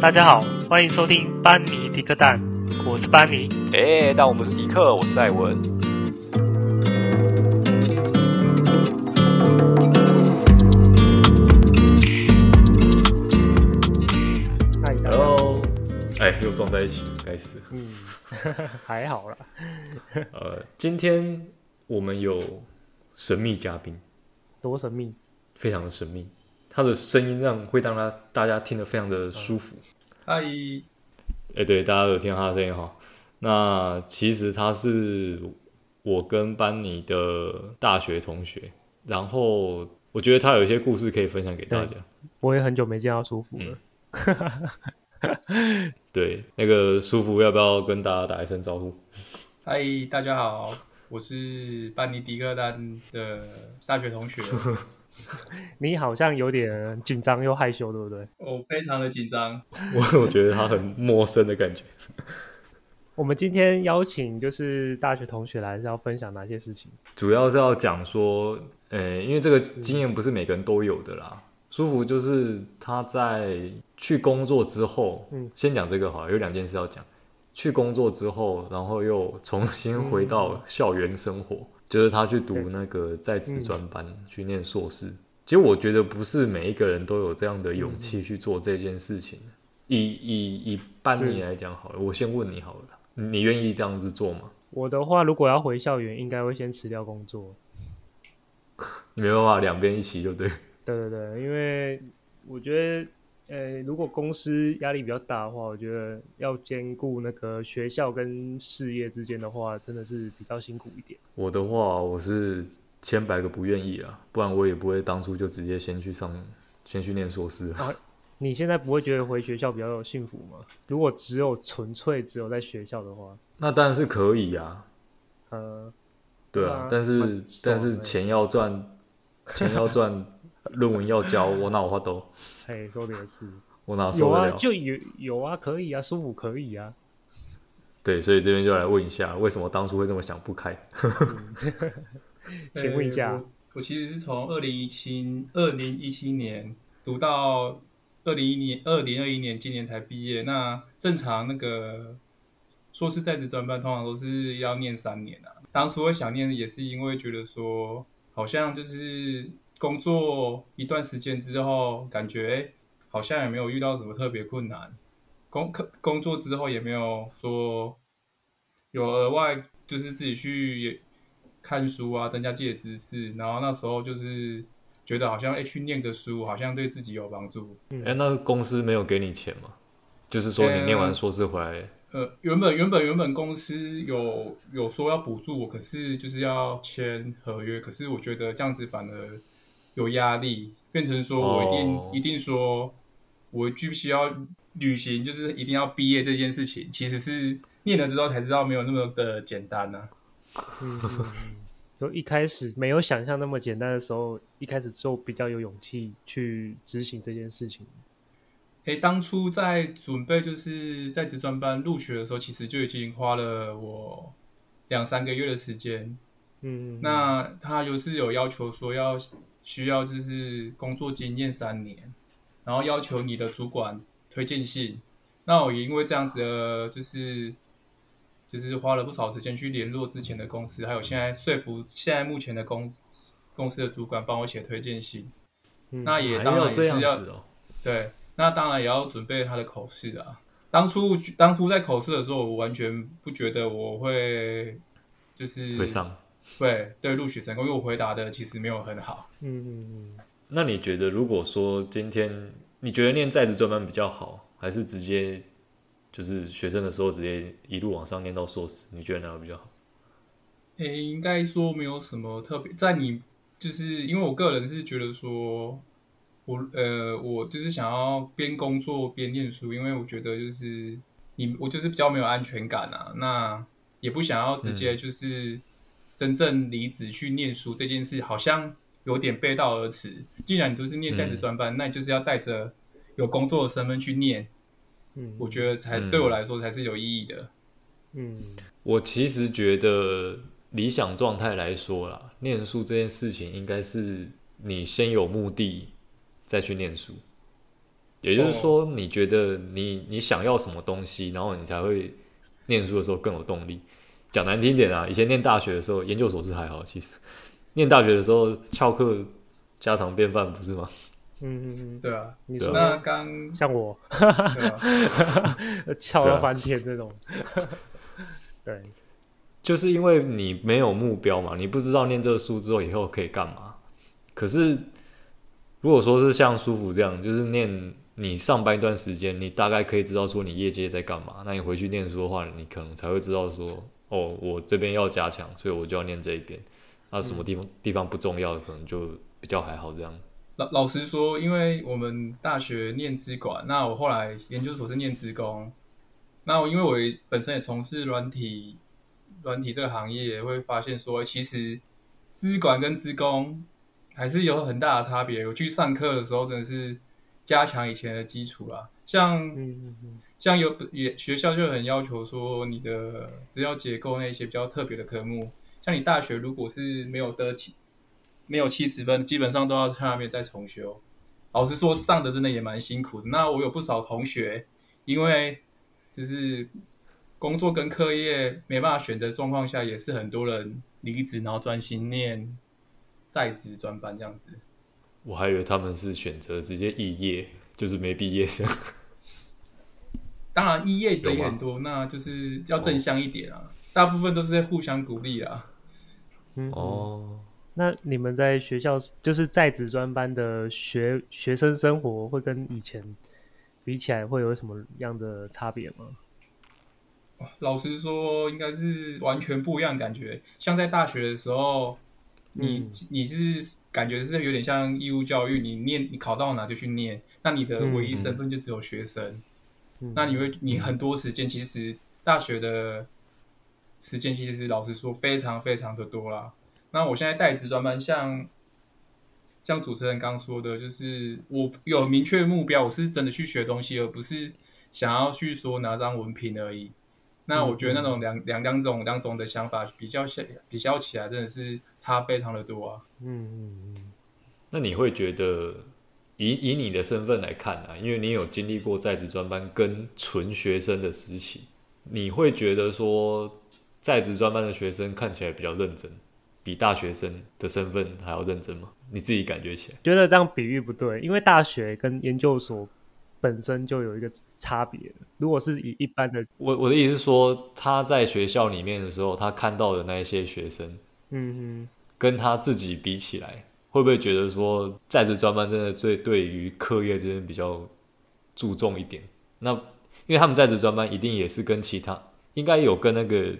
大家好，欢迎收听班尼迪克蛋，我是班尼。哎，但我不是迪克，我是戴文。Hello，哎，又撞在一起，该死。嗯，还好啦。呃，今天我们有神秘嘉宾，多神秘？非常的神秘。他的声音让会让他大家听得非常的舒服。嗨，哎，对，大家有听到他的声音哈。那其实他是我跟班尼的大学同学，然后我觉得他有一些故事可以分享给大家。我也很久没见到舒服了。嗯、对，那个舒服要不要跟大家打一声招呼？嗨，大家好，我是班尼迪克丹的大学同学。你好像有点紧张又害羞，对不对？我非常的紧张，我 我觉得他很陌生的感觉。我们今天邀请就是大学同学来，是要分享哪些事情？主要是要讲说，呃、欸，因为这个经验不是每个人都有的啦。舒服就是他在去工作之后，嗯，先讲这个好了，有两件事要讲。去工作之后，然后又重新回到校园生活。嗯就是他去读那个在职专班，去念硕士。嗯。其实我觉得不是每一个人都有这样的勇气去做这件事情。嗯、以以以班你来讲好了，我先问你好了，你愿意这样子做吗？我的话，如果要回校园，应该会先辞掉工作。你 没办法两边一起，就对。对对对，因为我觉得。呃，如果公司压力比较大的话，我觉得要兼顾那个学校跟事业之间的话，真的是比较辛苦一点。我的话，我是千百个不愿意啊，不然我也不会当初就直接先去上，先去念硕士。啊，你现在不会觉得回学校比较有幸福吗？如果只有纯粹只有在学校的话，那当然是可以啊。呃，对啊，但是但是钱要赚，钱要赚。论文要交，我哪有法度？嘿，说的也是，我哪受得了？有啊，就有有啊，可以啊，舒服可以啊。对，所以这边就来问一下，为什么当初会这么想不开？请问一下，我，我其实是从二零一七二零一七年读到二零一年二零二一年，今年才毕业。那正常那个硕士在职专班通常都是要念三年啊。当初会想念，也是因为觉得说，好像就是。工作一段时间之后，感觉、欸、好像也没有遇到什么特别困难。工工作之后也没有说有额外就是自己去看书啊，增加自己的知识。然后那时候就是觉得好像哎、欸，去念个书好像对自己有帮助。哎、那公司没有给你钱吗？就是说你念完硕士回来？呃，原本原本原本公司有有说要补助我，可是就是要签合约。可是我觉得这样子反而。有压力，变成说我一定、oh. 一定说，我必须要旅行，就是一定要毕业这件事情，其实是念了之后才知道没有那么的简单呢、啊。嗯，就一开始没有想象那么简单的时候，一开始就比较有勇气去执行这件事情。当初在准备就是在职专班入学的时候，其实就已经花了我两三个月的时间。嗯，那他就是有要求说要。需要就是工作经验三年，然后要求你的主管推荐信。那我也因为这样子的，就是就是花了不少时间去联络之前的公司，还有现在说服现在目前的公公司的主管帮我写推荐信。嗯、那也当然也是要，对，那当然也要准备他的口试啊。当初当初在口试的时候，我完全不觉得我会就是会上。对对，录取成功，因为我回答的其实没有很好。嗯嗯嗯。那你觉得，如果说今天你觉得念在职专班比较好，还是直接就是学生的时候直接一路往上念到硕士？你觉得哪个比较好？诶、欸，应该说没有什么特别。在你就是因为我个人是觉得说，我呃，我就是想要边工作边念书，因为我觉得就是你我就是比较没有安全感啊。那也不想要直接就是。嗯真正离职去念书这件事，好像有点背道而驰。既然你都是念在职专班，嗯，那你就是要带着有工作的身份去念。嗯，我觉得才对我来说才是有意义的。嗯，我其实觉得理想状态来说啦，念书这件事情应该是你先有目的再去念书。也就是说，你觉得你你想要什么东西，然后你才会念书的时候更有动力。讲难听点啊，以前念大学的时候，研究所是还好，其实念大学的时候翘课家常便饭，不是吗？嗯嗯嗯，对啊。你说那刚像我，翘了翻天这种，对，就是因为你没有目标嘛，你不知道念这个书之后以后可以干嘛。可是如果说是像舒服这样，就是念。你上班一段时间，你大概可以知道说你业界在干嘛。那你回去念书的话，你可能才会知道说，哦，我这边要加强，所以我就要念这一边。那什么地方、嗯、地方不重要，可能就比较还好这样。老老实说，因为我们大学念资管，那我后来研究所是念资工。那我因为我本身也从事软体软体这个行业，也会发现说，其实资管跟资工还是有很大的差别。我去上课的时候，真的是。加强以前的基础啦，像像有也学校就很要求说你的资料结构那些比较特别的科目，像你大学如果是没有得七没有七十分，基本上都要下面再重修。老实说，上的真的也蛮辛苦的。那我有不少同学，因为就是工作跟课业没办法选择状况下，也是很多人离职，然后专心念在职专班这样子。我还以为他们是选择直接肄业，就是没毕业生。当然，一业的也很多，那就是要正向一点啊。哦、大部分都是在互相鼓励啊。嗯哦，那你们在学校就是在职专班的学学生生活，会跟以前比起来，会有什么样的差别吗？老实说，应该是完全不一样的感觉。像在大学的时候。你你是感觉是有点像义务教育，你念你考到哪就去念，那你的唯一身份就只有学生。嗯嗯、那你会你很多时间，其实大学的时间其实老实说非常非常的多啦。那我现在带职专班，像像主持人刚说的，就是我有明确目标，我是真的去学东西，而不是想要去说拿张文凭而已。那我觉得那种两两两种两种的想法比较起比较起来，真的是差非常的多啊。嗯嗯嗯。那你会觉得以以你的身份来看啊，因为你有经历过在职专班跟纯学生的时期，你会觉得说在职专班的学生看起来比较认真，比大学生的身份还要认真吗？你自己感觉起来？觉得这样比喻不对，因为大学跟研究所。本身就有一个差别。如果是以一般的，我我的意思是说，他在学校里面的时候，他看到的那一些学生，嗯哼，跟他自己比起来，会不会觉得说，在职专班真的最对于课业这边比较注重一点？那因为他们在职专班一定也是跟其他，应该有跟那个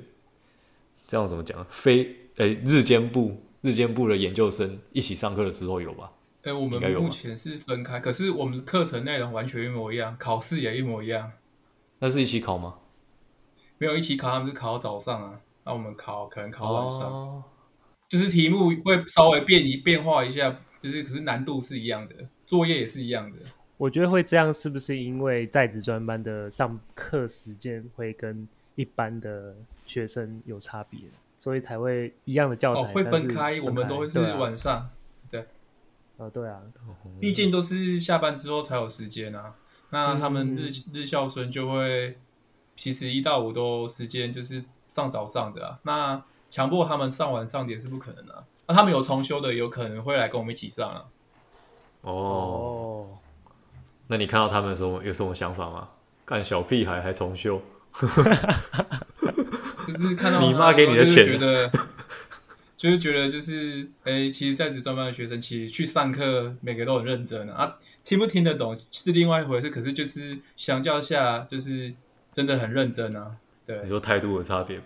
这样怎么讲，非诶、欸、日间部日间部的研究生一起上课的时候有吧？诶、欸，我们目前是分开，可是我们的课程内容完全一模一样，考试也一模一样。那是一起考吗？没有一起考，他们是考到早上啊。那我们考可能考晚上，哦、就是题目会稍微变一变化一下，就是可是难度是一样的，作业也是一样的。我觉得会这样，是不是因为在职专班的上课时间会跟一般的学生有差别，所以才会一样的教材、哦、会分开，我们都会是晚上。哦，对啊，毕竟都是下班之后才有时间啊。那他们日日校生就会，其实一到五都时间就是上早上的啊。那强迫他们上完上也是不可能的啊。那他们有重修的，有可能会来跟我们一起上啊。哦，那你看到他们的时候有什么想法吗？干小屁孩还重修，就是看到你妈给你的钱。觉得就是觉得就是，哎、欸，其实在职专班的学生，其实去上课，每个都很认真啊。听不听得懂是另外一回事，可是就是相较下，就是真的很认真啊。对，你说态度有差别吧？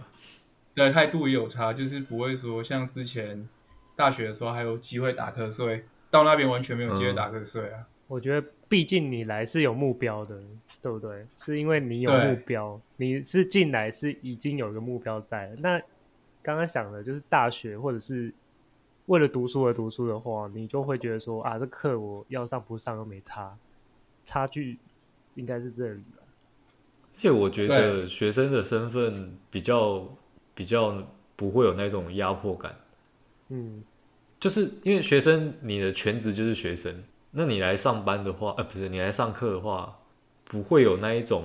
对，态度也有差，就是不会说像之前大学的时候还有机会打瞌睡，到那边完全没有机会打瞌睡啊。嗯、我觉得，毕竟你来是有目标的，对不对？是因为你有目标，你是进来是已经有一个目标在那。刚刚想的就是大学，或者是为了读书而读书的话，你就会觉得说啊，这课我要上不上都没差，差距应该是这里吧。而且我觉得学生的身份比较对比较不会有那种压迫感。嗯，就是因为学生你的全职就是学生，那你来上班的话，呃，不是你来上课的话，不会有那一种，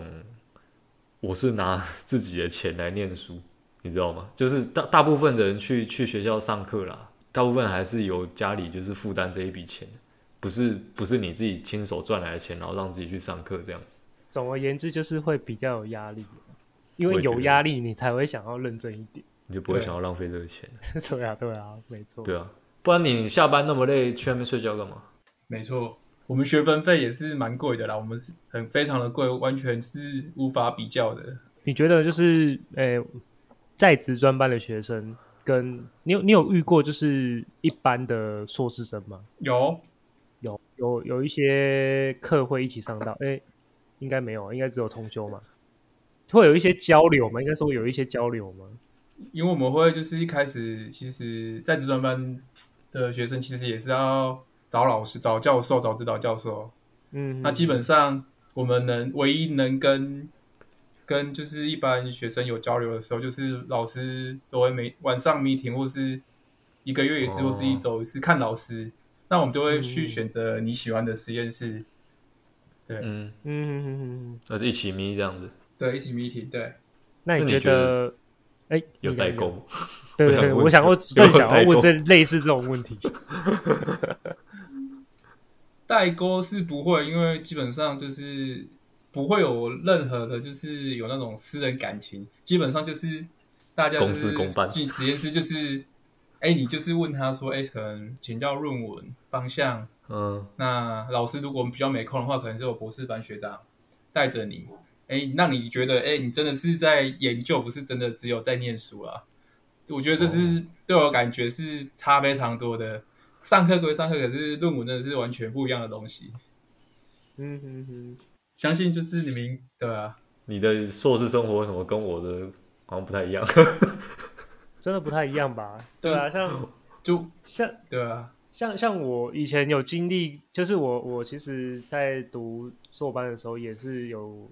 我是拿自己的钱来念书，你知道吗？就是大大部分的人去去学校上课啦，大部分还是由家里就是负担这一笔钱，不是不是你自己亲手赚来的钱，然后让自己去上课这样子。总而言之，就是会比较有压力，因为有压力，你才会想要认真一点，你就不会想要浪费这个钱。对啊，对啊，没错。对啊，不然你下班那么累，去外面睡觉干嘛？没错，我们学分费也是蛮贵的啦，我们是很非常的贵，完全是无法比较的。你觉得就是，诶、欸，在职专班的学生跟你有你有遇过就是一般的硕士生吗？有，有，有有一些课会一起上到，诶、欸，应该没有，应该只有重修嘛。会有一些交流吗？应该说有一些交流吗？因为我们会就是一开始，其实在职专班的学生其实也是要。找老师、找教授、找指导教授，嗯，那基本上我们能唯一能跟跟就是一般学生有交流的时候，就是老师都会每晚上 meeting 或是一个月一次，或是一周一次看老师，哦、那我们就会去选择你喜欢的实验室，对，嗯。嗯嗯嗯，那就一起 meet 这样子，对，一起 meeting，对，那你觉得，哎，有代沟？对对对，我想我正想要问这类似这种问题。代沟是不会，因为基本上就是不会有任何的，就是有那种私人感情。基本上就是大家公事公办，进实验室就是，哎、欸，你就是问他说，哎、欸，可能请教论文方向，嗯，那老师如果比较没空的话，可能是有博士班学长带着你，哎、欸，让你觉得，哎、欸，你真的是在研究，不是真的只有在念书啊。我觉得这是对我感觉是差非常多的。上课归上课，可是论文真的是完全不一样的东西。嗯哼哼，相信就是你们对啊。你的硕士生活为什么跟我的好像不太一样？真的不太一样吧？对啊，像 就像对啊，像像我以前有经历，就是我我其实，在读硕班的时候，也是有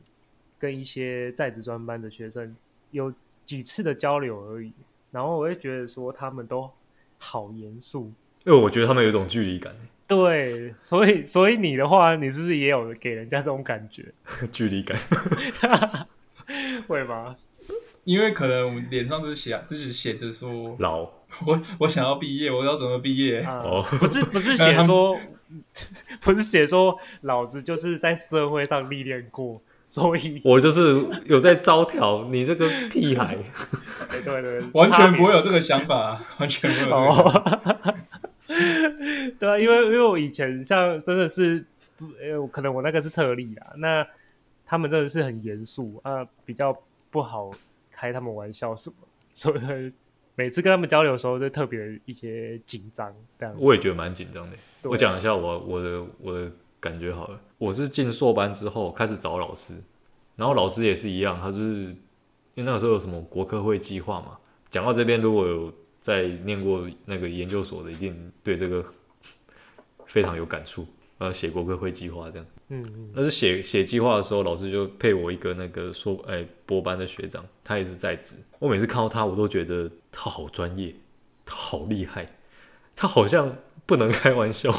跟一些在职专班的学生有几次的交流而已。然后我会觉得说，他们都好严肃。因为我觉得他们有一种距离感，对，所以所以你的话，你是不是也有给人家这种感觉？距离感，会吗？因为可能我们脸上是写，自己写着说老，我我想要毕业，我要怎么毕业？哦、uh,，不是不是写说，不是写说老子就是在社会上历练过。所以，我就是有在招条你这个屁孩。对对对，完全不会有这个想法，完全没有。对啊，因为因为我以前像真的是，呃，可能我那个是特例啦。那他们真的是很严肃啊，比较不好开他们玩笑什么，所以每次跟他们交流的时候，就特别一些紧张。这样，我也觉得蛮紧张的。我讲一下我我的我的。感觉好了，我是进硕班之后开始找老师，然后老师也是一样，他就是因为那个时候有什么国科会计划嘛。讲到这边，如果有在念过那个研究所的，一定对这个非常有感触。呃，写国科会计划这样，嗯嗯，但是写写计划的时候，老师就配我一个那个硕哎博班的学长，他也是在职。我每次看到他，我都觉得他好专业，他好厉害，他好像不能开玩笑。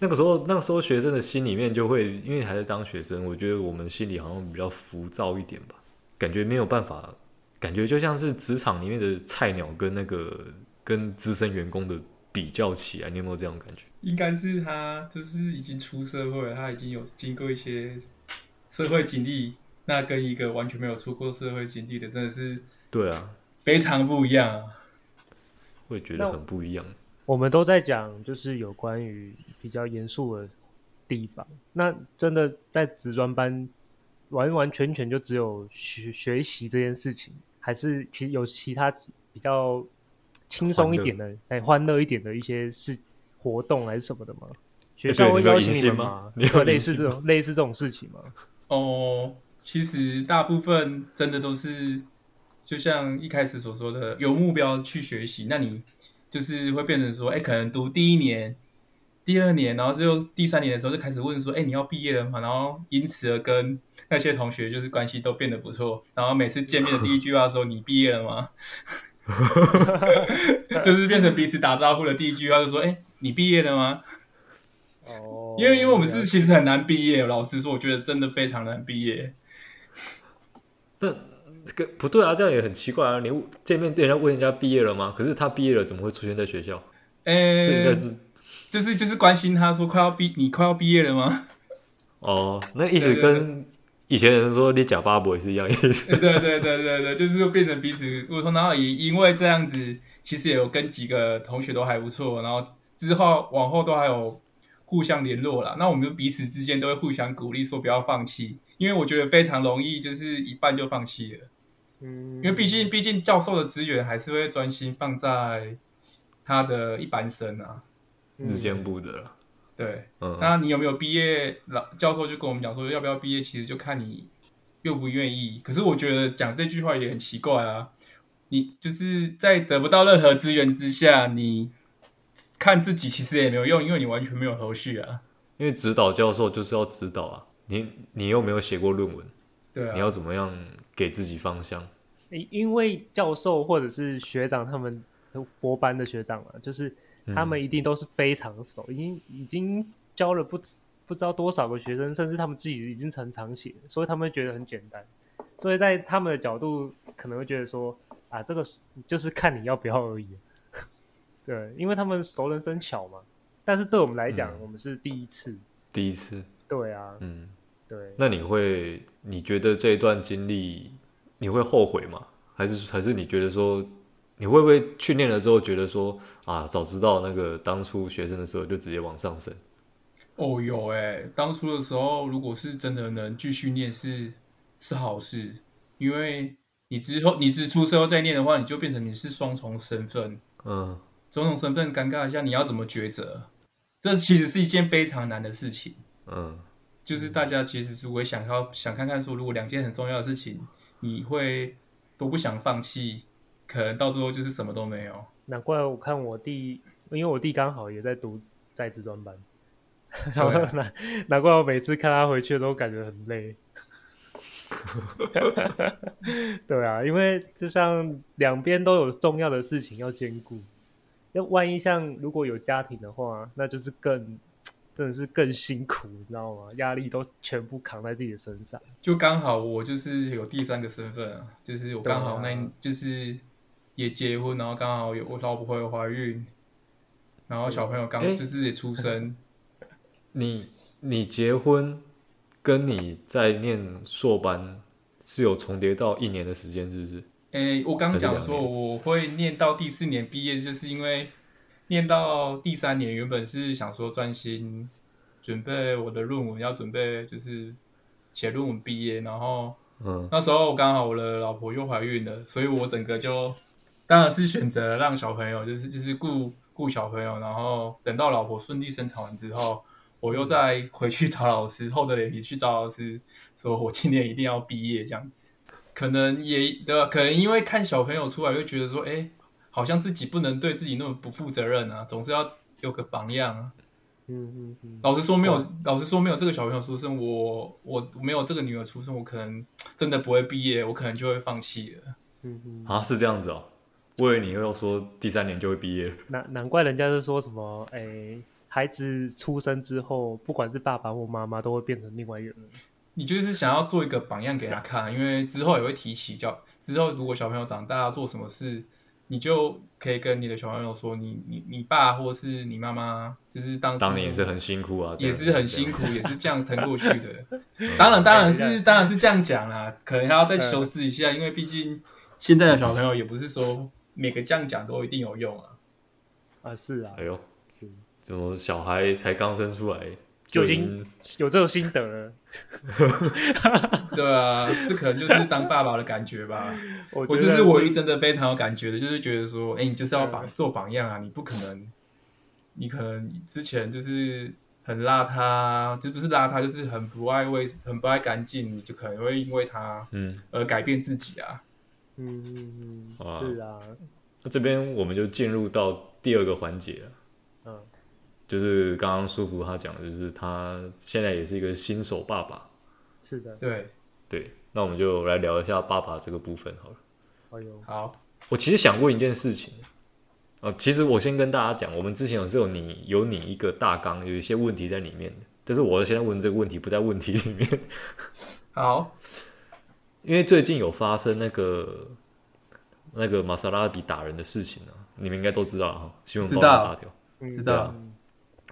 那个时候，那个时候学生的心里面就会，因为还在当学生，我觉得我们心里好像比较浮躁一点吧，感觉没有办法，感觉就像是职场里面的菜鸟跟那个跟资深员工的比较起来，你有没有这种感觉？应该是他就是已经出社会了，他已经有经过一些社会经历，那跟一个完全没有出过社会经历的，真的是对啊，非常不一样啊，会觉得很不一样。我们都在讲，就是有关于比较严肃的地方。那真的在职专班，完完全全就只有学学习这件事情，还是其有其他比较轻松一点的、哎，欢乐一点的一些事活动还是什么的吗？学校会邀请你们吗？有类似这种类似这种事情吗？哦，其实大部分真的都是，就像一开始所说的，有目标去学习。那你。就是会变成说，哎、欸，可能读第一年、第二年，然后就第三年的时候就开始问说，哎、欸，你要毕业了吗？然后因此而跟那些同学就是关系都变得不错。然后每次见面的第一句话说，你毕业了吗？就是变成彼此打招呼的第一句话就说，哎、欸，你毕业了吗？哦，因为因为我们是其实很难毕业，老实说，我觉得真的非常难毕业。那这个不对啊，这样也很奇怪啊！你见面对人家问人家毕业了吗？可是他毕业了，怎么会出现在学校？哎、欸，是就是就是关心他说快要毕，你快要毕业了吗？哦，那意思跟以前人说你假巴博也是一样意思。对对对对对，就是变成彼此沟通，然后也因为这样子，其实也有跟几个同学都还不错，然后之后往后都还有互相联络了。那我们就彼此之间都会互相鼓励，说不要放弃，因为我觉得非常容易，就是一半就放弃了。嗯，因为毕竟毕竟教授的资源还是会专心放在他的一般生啊，日间部的了。对，嗯，那你有没有毕业？老教授就跟我们讲说，要不要毕业，其实就看你愿不愿意。可是我觉得讲这句话也很奇怪啊。你就是在得不到任何资源之下，你看自己其实也没有用，因为你完全没有头绪啊。因为指导教授就是要指导啊，你你又没有写过论文，对啊，你要怎么样给自己方向？因为教授或者是学长他们博班的学长嘛，就是。他们一定都是非常熟，已经已经教了不不知道多少个学生，甚至他们自己已经成常写，所以他们觉得很简单。所以在他们的角度，可能会觉得说啊，这个就是看你要不要而已。对，因为他们熟能生巧嘛。但是对我们来讲，嗯，我们是第一次。第一次。对啊。嗯。对。那你会，你觉得这一段经历你会后悔吗？还是还是你觉得说？你会不会训练了之后觉得说啊，早知道那个当初学生的时候就直接往上升？哦，有哎，当初的时候如果是真的能继续念是是好事，因为你之后你是出社会再念的话，你就变成你是双重身份，嗯，双重身份尴尬一下，你要怎么抉择？这其实是一件非常难的事情，嗯，就是大家其实如果想要想看看说，如果两件很重要的事情，你会都不想放弃。可能到最后就是什么都没有。难怪我看我弟，因为我弟刚好也在读在职专班，然后难难怪我每次看他回去都感觉很累。对啊，因为就像两边都有重要的事情要兼顾，那万一像如果有家庭的话，那就是更真的是更辛苦，你知道吗？压力都全部扛在自己的身上。就刚好我就是有第三个身份啊，就是我刚好那、啊、就是。也结婚，然后刚好有我老婆有怀孕，然后小朋友刚就是也出生。欸、你你结婚跟你在念硕班是有重叠到一年的时间，是不是？哎、欸，我刚讲说我会念到第四年毕业，就是因为念到第三年，原本是想说专心准备我的论文，要准备就是写论文毕业，然后嗯，那时候我刚好我的老婆又怀孕了，所以我整个就。当然是选择让小朋友，就是就是顾顾小朋友，然后等到老婆顺利生产完之后，我又再回去找老师，厚着脸皮去找老师，说我今年一定要毕业这样子。可能也对吧？可能因为看小朋友出来，会觉得说，哎，好像自己不能对自己那么不负责任啊，总是要有个榜样啊。嗯嗯嗯。老实说，没有，老实说，没有这个小朋友出生，我我没有这个女儿出生，我可能真的不会毕业，我可能就会放弃了。嗯嗯。啊，是这样子哦。我以为你又要说第三年就会毕业了，难难怪人家是说什么，哎、欸，孩子出生之后，不管是爸爸或妈妈，都会变成另外一个人。你就是想要做一个榜样给他看，因为之后也会提起叫之后如果小朋友长大要做什么事，你就可以跟你的小朋友说，你你你爸或是你妈妈，就是当当年也是很辛苦啊，也是很辛苦，也是这样撑过去的。当然当然是当然是这样讲啦，可能还要再修饰一下，因为毕竟现在的小朋友也不是说。每个这样讲都一定有用啊！啊，是啊。哎呦，怎么小孩才刚生出来就已经有这种心得了？对啊，这可能就是当爸爸的感觉吧。我这是唯一真的非常有感觉的，就是觉得说，哎、欸，你就是要榜做榜样啊！你不可能，你可能之前就是很邋遢，就不是邋遢，就是很不爱卫，很不爱干净，你就可能会因为他嗯而改变自己啊。嗯嗯嗯，是啊。那这边我们就进入到第二个环节了。嗯，就是刚刚舒服他讲的，就是他现在也是一个新手爸爸。是的，对对。那我们就来聊一下爸爸这个部分好了。哎呦，好。我其实想问一件事情，呃，其实我先跟大家讲，我们之前有是有你有你一个大纲，有一些问题在里面的。但是我现在问这个问题不在问题里面。好，因为最近有发生那个那个玛莎拉蒂打人的事情啊，你们应该都知道哈，新闻报道大条，知道。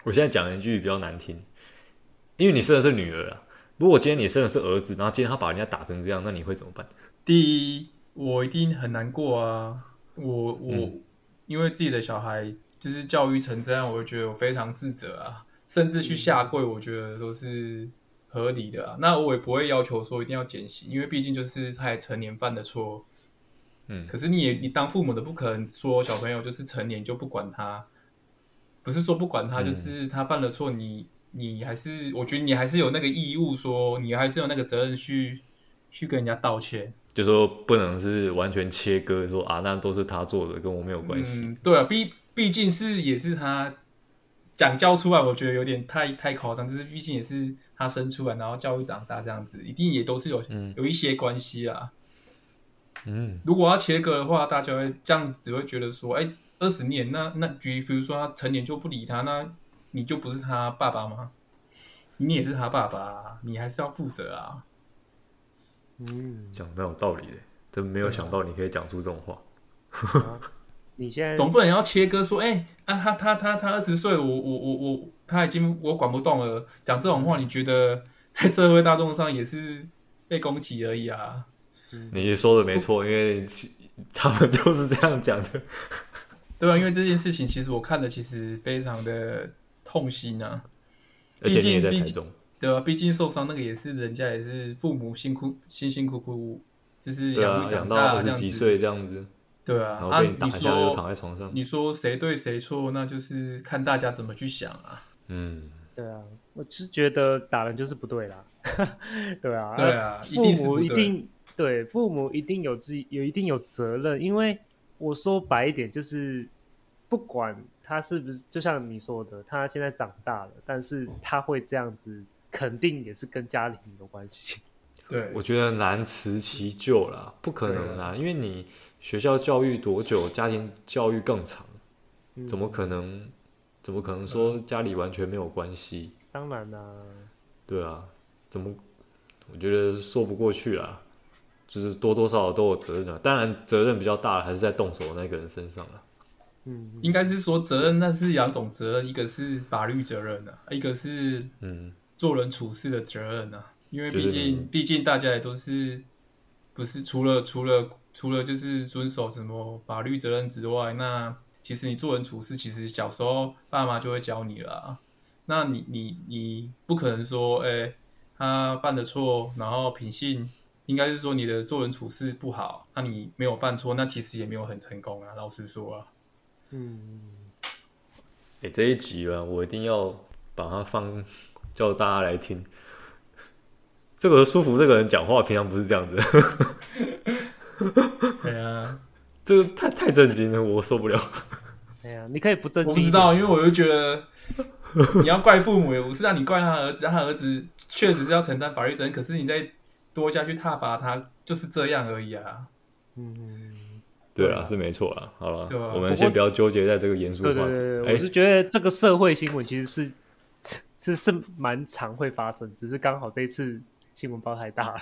我现在讲一句比较难听，因为你生的是女儿啊。如果今天你生的是儿子，然后今天他把人家打成这样，那你会怎么办？第一，我一定很难过啊。我我、嗯、因为自己的小孩就是教育成这样，我就觉得我非常自责啊，甚至去下跪，我觉得都是合理的啊。那我也不会要求说一定要减刑，因为毕竟就是他还成年犯的错。嗯，可是你也你当父母的不可能说小朋友就是成年就不管他，不是说不管他，就是他犯了错，你你还是我觉得你还是有那个义务说，你还是有那个责任去去跟人家道歉。就说不能是完全切割，说啊，那都是他做的，跟我没有关系。嗯，对啊，毕毕竟是也是他讲教出来，我觉得有点太太夸张。就是毕竟也是他生出来，然后教育长大这样子，一定也都是有、嗯、有一些关系啊。嗯，如果要切割的话，大家会这样子会觉得说，哎、欸，二十年，那那举比如说他成年就不理他，那你就不是他爸爸吗？你也是他爸爸，你还是要负责啊。嗯，讲蛮有道理的，真没有想到你可以讲出这种话。啊、你现在总不能要切割说，哎、欸、啊，他他他他二十岁，我我我我他已经我管不动了。讲这种话，你觉得在社会大众上也是被攻击而已啊？嗯、你说的没错，因为他们就是这样讲的，对吧、啊？因为这件事情，其实我看的其实非常的痛心啊，而且你也在台中。对啊，毕竟受伤那个也是人家也是父母辛苦辛辛苦苦，就是养育长大，二十几岁这样子。对啊，然后被你打一下就躺在床上。你说谁对谁错，那就是看大家怎么去想啊。嗯，对啊，我是觉得打人就是不对啦。对啊，对啊，父母一定对父母一定有自己有一定有责任，因为我说白一点就是不管他是不是，就像你说的，他现在长大了，但是他会这样子。肯定也是跟家庭有关系。对，我觉得难辞其咎啦，不可能啦，因为你学校教育多久，家庭教育更长，怎么可能？怎么可能说家里完全没有关系？当然啦，对啊，怎么？我觉得说不过去啦，就是多多少少都有责任啊。当然，责任比较大还是在动手的那个人身上了。嗯，应该是说责任，那是两种责任，一个是法律责任啊，一个是嗯。做人处事的责任啊，因为毕竟毕竟大家也都是不是除了除了除了就是遵守什么法律责任之外，那其实你做人处事，其实小时候爸妈就会教你了啊。那你你你不可能说，哎、欸，他犯的错，然后品性应该是说你的做人处事不好，那你没有犯错，那其实也没有很成功啊。老实说啊，嗯，哎、欸，这一集啊，我一定要把它放。叫大家来听，这个舒服。这个人讲话平常不是这样子。对啊，这个太太震惊了，我受不了。对啊，你可以不震惊。我不知道，因为我就觉得你要怪父母，也不是让你怪他儿子，他儿子确实是要承担法律责任。可是你再多加去挞伐他，就是这样而已啊。嗯，对啊，是没错啊。好了，我们先不要纠结在这个严肃话题。对对对，我是觉得这个社会新闻其实是。是是蛮常会发生，只是刚好这一次新闻报太大了。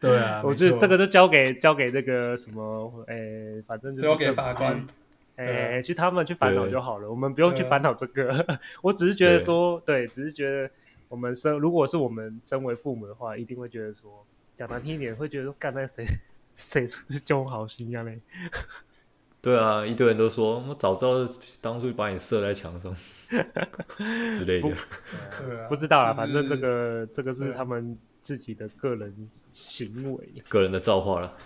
对啊，我觉得这个就交给交给那个什么，诶、欸，反正就是交给法官，诶、欸，去他们去烦恼就好了，我们不用去烦恼这个。我只是觉得说，对，只是觉得我们身如果是我们身为父母的话，一定会觉得说，讲难听一点，会觉得说，干那谁 谁出去救好心呀嘞。对啊，一堆人都说我早知道当初把你射在墙上之类的，不，啊，不知道啊，就是，反正这个这个是他们自己的个人行为，个人的造化了。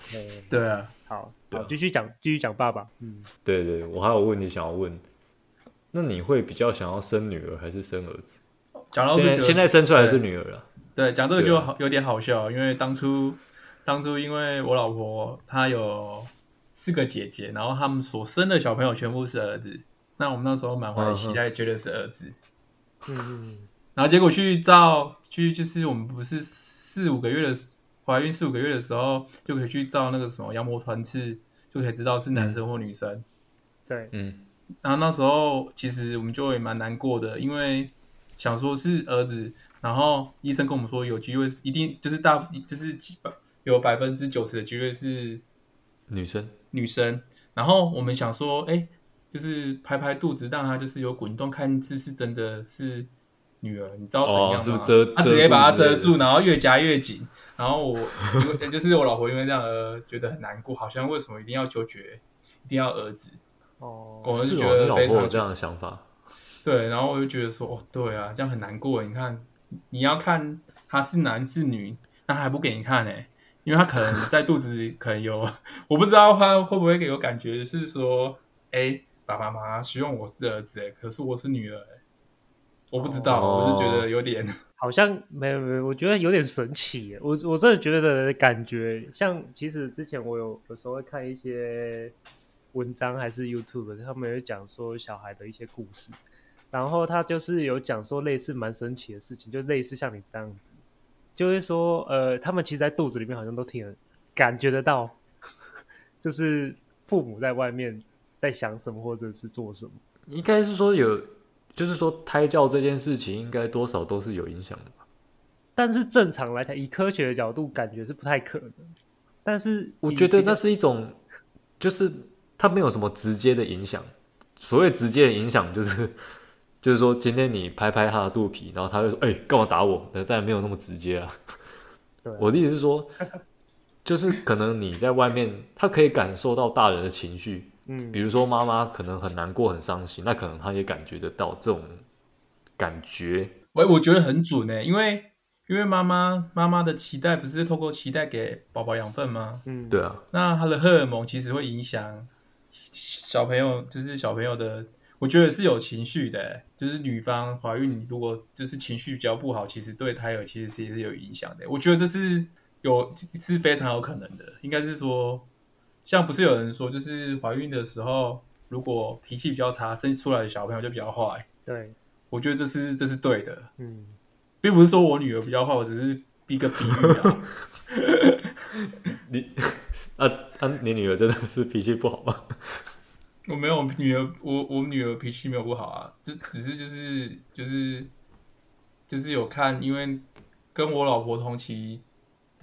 对啊，好，好，继续讲，继续讲爸爸。嗯，对对，我还有问题想要问，那你会比较想要生女儿还是生儿子？讲到这个，现在，现在生出来是女儿了。对，讲这个就好有点好笑，因为当初当初因为我老婆她有。四个姐姐，然后他们所生的小朋友全部是儿子。那我们那时候满怀期待，觉得是儿子。嗯，然后结果去照，去就是我们不是四五个月的怀孕四五个月的时候，就可以去照那个什么羊膜穿刺，就可以知道是男生或女生。对，嗯。然后那时候其实我们就也蛮难过的，因为想说是儿子，然后医生跟我们说有机会一定就是大就是几百有百分之九十的机会是女生女生，然后我们想说哎，就是拍拍肚子让他就是有滚动，看是是真的是女儿，你知道怎样吗？哦、是不是遮，他直接把它遮住，然后越夹越紧，然后我就是我老婆因为这样而觉得很难过，好像为什么一定要纠结一定要儿子。哦，我们就觉得非常有这样的想法，对，然后我就觉得说，哦，对啊，这样很难过。你看，你要看他是男是女，那还不给你看呢？因为他可能在肚子里可能有，我不知道他会不会给我感觉是说，哎，爸爸妈妈希望我是儿子，哎，可是我是女儿，哎，我不知道，哦、我是觉得有点，好像没有没有，我觉得有点神奇。我我真的觉得感觉像，其实之前我有有时候会看一些。文章还是 YouTube，他们有讲说小孩的一些故事，然后他就是有讲说类似蛮神奇的事情，就类似像你这样子，就是说呃，他们其实，在肚子里面好像都挺感觉得到，就是父母在外面在想什么或者是做什么。应该是说有，就是说胎教这件事情应该多少都是有影响的吧。但是正常来讲，以科学的角度，感觉是不太可能。但是我觉得那是一种，就是。它没有什么直接的影响。所谓直接的影响，就是 就是说，今天你拍拍他的肚皮，然后他就说：“哎、欸，干嘛打我？”但再也没有那么直接了。对我的意思是说，就是可能你在外面，他可以感受到大人的情绪。嗯，比如说妈妈可能很难过、很伤心，那可能她也感觉得到这种感觉。喂，我觉得很准呢，因为因为妈妈妈妈的脐带不是透过脐带给宝宝养分吗？嗯，对啊。那他的荷尔蒙其实会影响。小朋友就是小朋友的，我觉得是有情绪的。就是女方怀孕，如果就是情绪比较不好，其实对胎儿其实是也是有影响的。我觉得这是有是非常有可能的。应该是说，像不是有人说，就是怀孕的时候，如果脾气比较差，生出来的小朋友就比较坏。对，我觉得这是这是对的。嗯，并不是说我女儿比较坏，我只是一个比喻啊。你。啊啊！你女儿真的是脾气不好吗？我没有女儿，我我女儿脾气没有不好啊，只只是就是就是就是有看，因为跟我老婆同期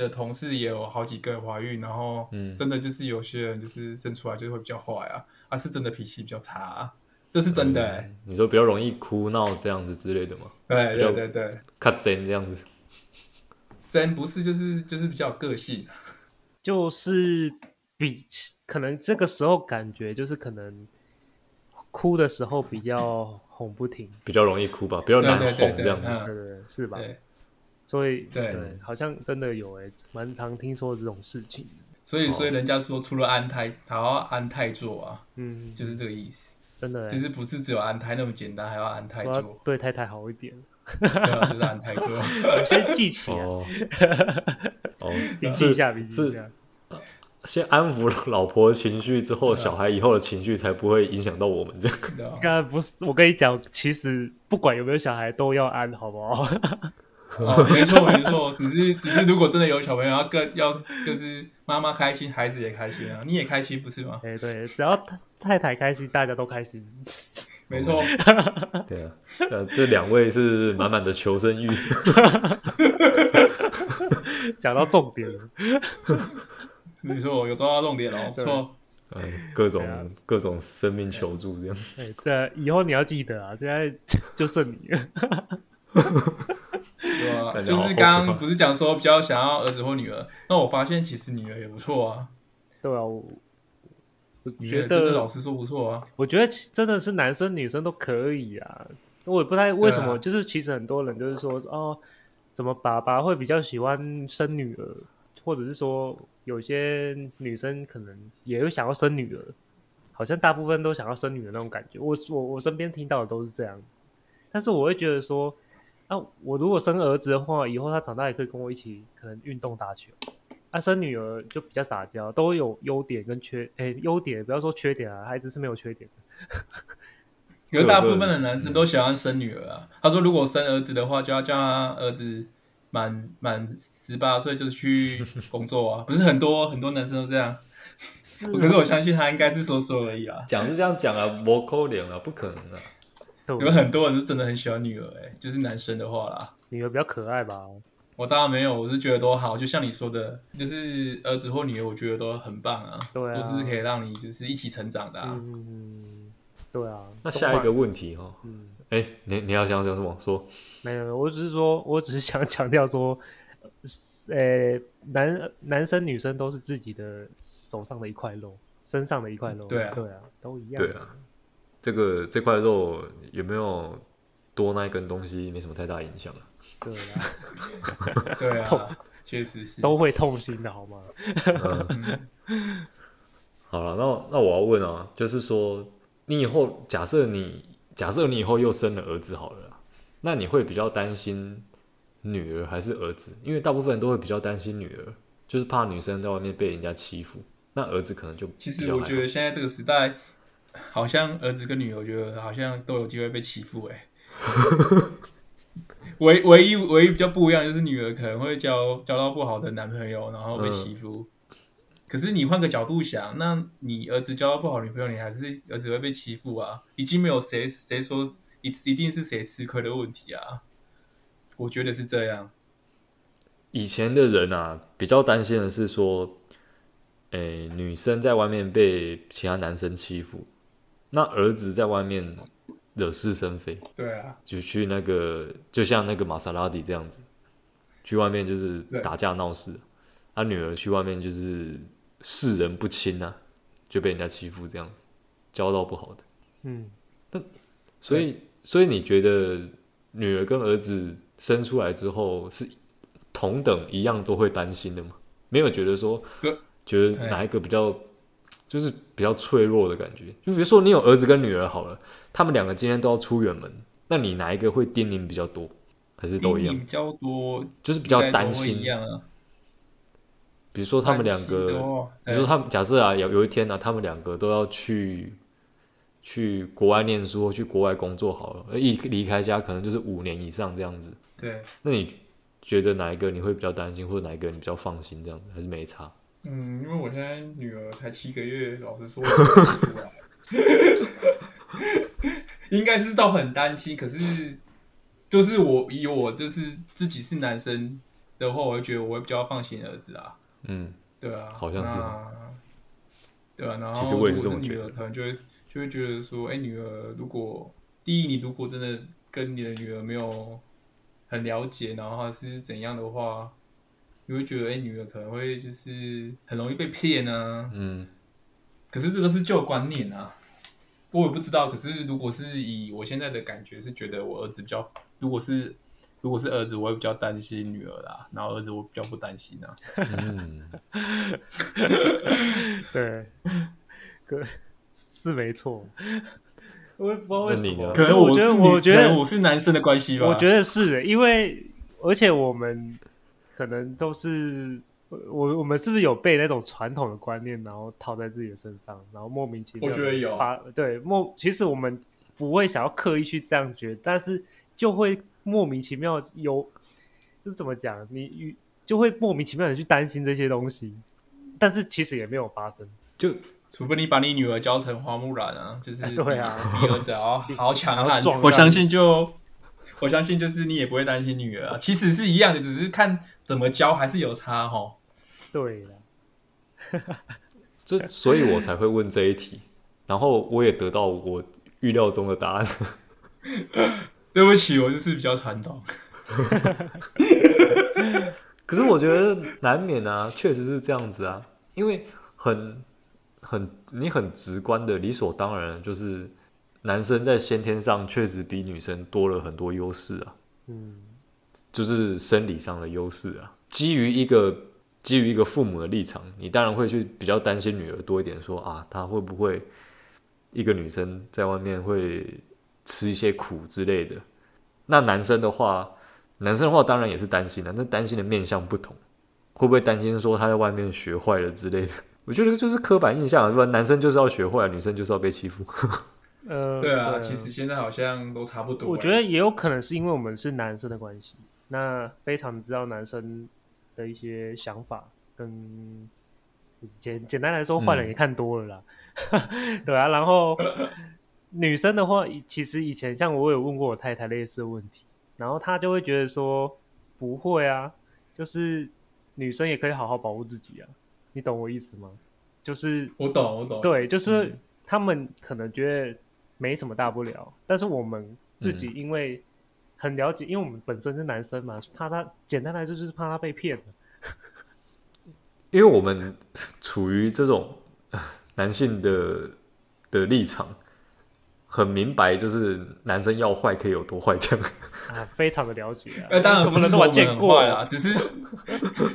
的同事也有好几个怀孕，然后嗯，真的就是有些人就是生出来就会比较坏啊，啊是真的脾气比较差啊，这是真的哎、欸嗯。你说比较容易哭闹这样子之类的吗？对对对对，较真这样子，真不是就是就是比较有个性。就是比可能这个时候感觉就是可能哭的时候比较哄不停，比较容易哭吧，比较难哄这样子，对对对，是吧？所以对，好像真的有诶，蛮常听说这种事情。所以所以人家说除了安胎，还要安胎座啊，嗯，就是这个意思。真的，就是不是只有安胎那么简单，还要安胎座，对太太好一点。对啊，就是安胎座，我 先记起来。哦，笔记一下，笔记一下。先安抚老婆的情绪之后，小孩以后的情绪才不会影响到我们这样。刚才不是我跟你讲，其实不管有没有小孩都要安，好不好？哦，没错没错，只是只是如果真的有小朋友，要更要就是妈妈开心，孩子也开心啊，你也开心不是吗？哎对，只要太太开心，大家都开心。没错，对啊，呃，这两位是满满的求生欲。讲到重点了。没错，有抓到重点哦。错，哎，各种各种生命求助这样。哎，这以后你要记得啊，现在就剩你了。对啊，就是刚刚不是讲说比较想要儿子或女儿，那我发现其实女儿也不错啊。对啊，我我觉得老师说不错啊。我觉得真的是男生女生都可以啊。我也不太为什么，就是其实很多人就是说哦，怎么爸爸会比较喜欢生女儿，或者是说。有些女生可能也会想要生女儿，好像大部分都想要生女儿那种感觉。我我我身边听到的都是这样，但是我会觉得说，啊，我如果生儿子的话，以后他长大也可以跟我一起可能运动打球。啊，生女儿就比较撒娇，都有优点跟缺，哎，优点不要说缺点啊，孩子是没有缺点的。有大部分的男生都喜欢生女儿啊。他说，如果生儿子的话，就要叫他儿子。满满十八岁就是去工作啊，不是很多很多男生都这样。是、啊，可是我相信他应该是说说而已啊。讲是这样讲啊，不可能啊，不可能啊。有很多人是真的很喜欢女儿、欸，哎，就是男生的话啦，女儿比较可爱吧。我当然没有，我是觉得都好，就像你说的，就是儿子或女儿，我觉得都很棒啊，对啊，都是可以让你就是一起成长的啊。嗯，对啊。那下一个问题哈，嗯，哎、欸，你你要想讲什么？说。没有，我只是说，我只是想强调说，呃、欸，男男生女生都是自己的手上的一块肉，身上的一块肉，对啊，对啊，都一样。对啊，这个这块肉有没有多那一根东西，没什么太大影响啊。对啊，对啊，确实是都会痛心的好吗？嗯、好了，那那我要问啊，就是说，你以后假设你假设你以后又生了儿子好了，那你会比较担心女儿还是儿子？因为大部分人都会比较担心女儿，就是怕女生在外面被人家欺负。那儿子可能就其实我觉得现在这个时代，好像儿子跟女儿，我觉得好像都有机会被欺负哎、欸。唯唯一唯一比较不一样就是女儿可能会交交到不好的男朋友，然后被欺负。嗯、可是你换个角度想，那你儿子交到不好女朋友，你还是儿子会被欺负啊？已经没有谁谁说一一定是谁吃亏的问题啊？我觉得是这样。以前的人啊，比较担心的是说，诶、欸，女生在外面被其他男生欺负，那儿子在外面。惹是生非，对啊，就去那个，就像那个玛莎拉蒂这样子，去外面就是打架闹事，他女儿去外面就是世人不亲啊，就被人家欺负这样子，交到不好的，嗯，那所以所以你觉得女儿跟儿子生出来之后是同等一样都会担心的吗？没有觉得说，觉得哪一个比较？就是比较脆弱的感觉，就比如说你有儿子跟女儿好了，他们两个今天都要出远门，那你哪一个会叮咛比较多，还是都一样？比较多，就是比较担心。比如说他们两个，比如说他们假设啊，有有一天呢、啊，他们两个都要去去国外念书或去国外工作好了，一离开家可能就是五年以上这样子。对，那你觉得哪一个你会比较担心，或者哪一个你比较放心这样子，还是没差？嗯，因为我现在女儿才七个月，老实说，应该是倒很担心。可是，就是我以我就是自己是男生的话，我会觉得我会比较放心儿子啊。嗯，对啊，好像是，对啊。然后，其实我也是这么觉得。可能就会就会觉得说，哎、欸，女儿，如果第一，你如果真的跟你的女儿没有很了解，然后是怎样的话。你会觉得，哎、欸，女儿可能会就是很容易被骗呢。嗯，可是这都是旧观念啊，我也不知道。可是如果是以我现在的感觉，是觉得我儿子比较，如果是如果是儿子，我会比较担心女儿啦。然后儿子我比较不担心啊。嗯，对，可是没错。我也不知道为什么，可能我觉得，我觉得我是男生的关系吧。我觉得是，因为而且我们。可能都是我我们是不是有被那种传统的观念，然后套在自己的身上，然后莫名其妙。我觉得有。对，莫其实我们不会想要刻意去这样觉得，但是就会莫名其妙有，就是怎么讲，你就会莫名其妙的去担心这些东西，但是其实也没有发生。就除非你把你女儿教成花木兰啊，就是 对啊，你儿子哦好强悍，我相信就。我相信就是你也不会担心女儿啊，其实是一样的，只是看怎么教还是有差齁。对了，这所以我才会问这一题，然后我也得到我预料中的答案。对不起，我就是比较传统。可是我觉得难免啊，确实是这样子啊，因为很很你很直观的理所当然就是。男生在先天上确实比女生多了很多优势啊，嗯，就是生理上的优势啊。基于一个基于一个父母的立场，你当然会去比较担心女儿多一点说，说啊，她会不会一个女生在外面会吃一些苦之类的。那男生的话，男生的话当然也是担心的，那担心的面向不同，会不会担心说他在外面学坏了之类的？我觉得就是刻板印象，是吧？男生就是要学坏，女生就是要被欺负。呃，对啊，其实现在好像都差不多。我觉得也有可能是因为我们是男生的关系，那非常知道男生的一些想法跟简简单来说，坏人也看多了啦，嗯、对啊。然后女生的话，其实以前像我有问过我太太类似的问题，然后她就会觉得说不会啊，就是女生也可以好好保护自己啊，你懂我意思吗？就是我懂，我懂，对，就是他们可能觉得没什么大不了，嗯、但是我们自己因为很了解，嗯、因为我们本身是男生嘛，怕他简单来说就是怕他被骗。因为我们处于这种 男性的的立场，很明白，就是男生要坏可以有多坏这样啊，非常的了解啊。呃，当然什么人都玩见过啦，只是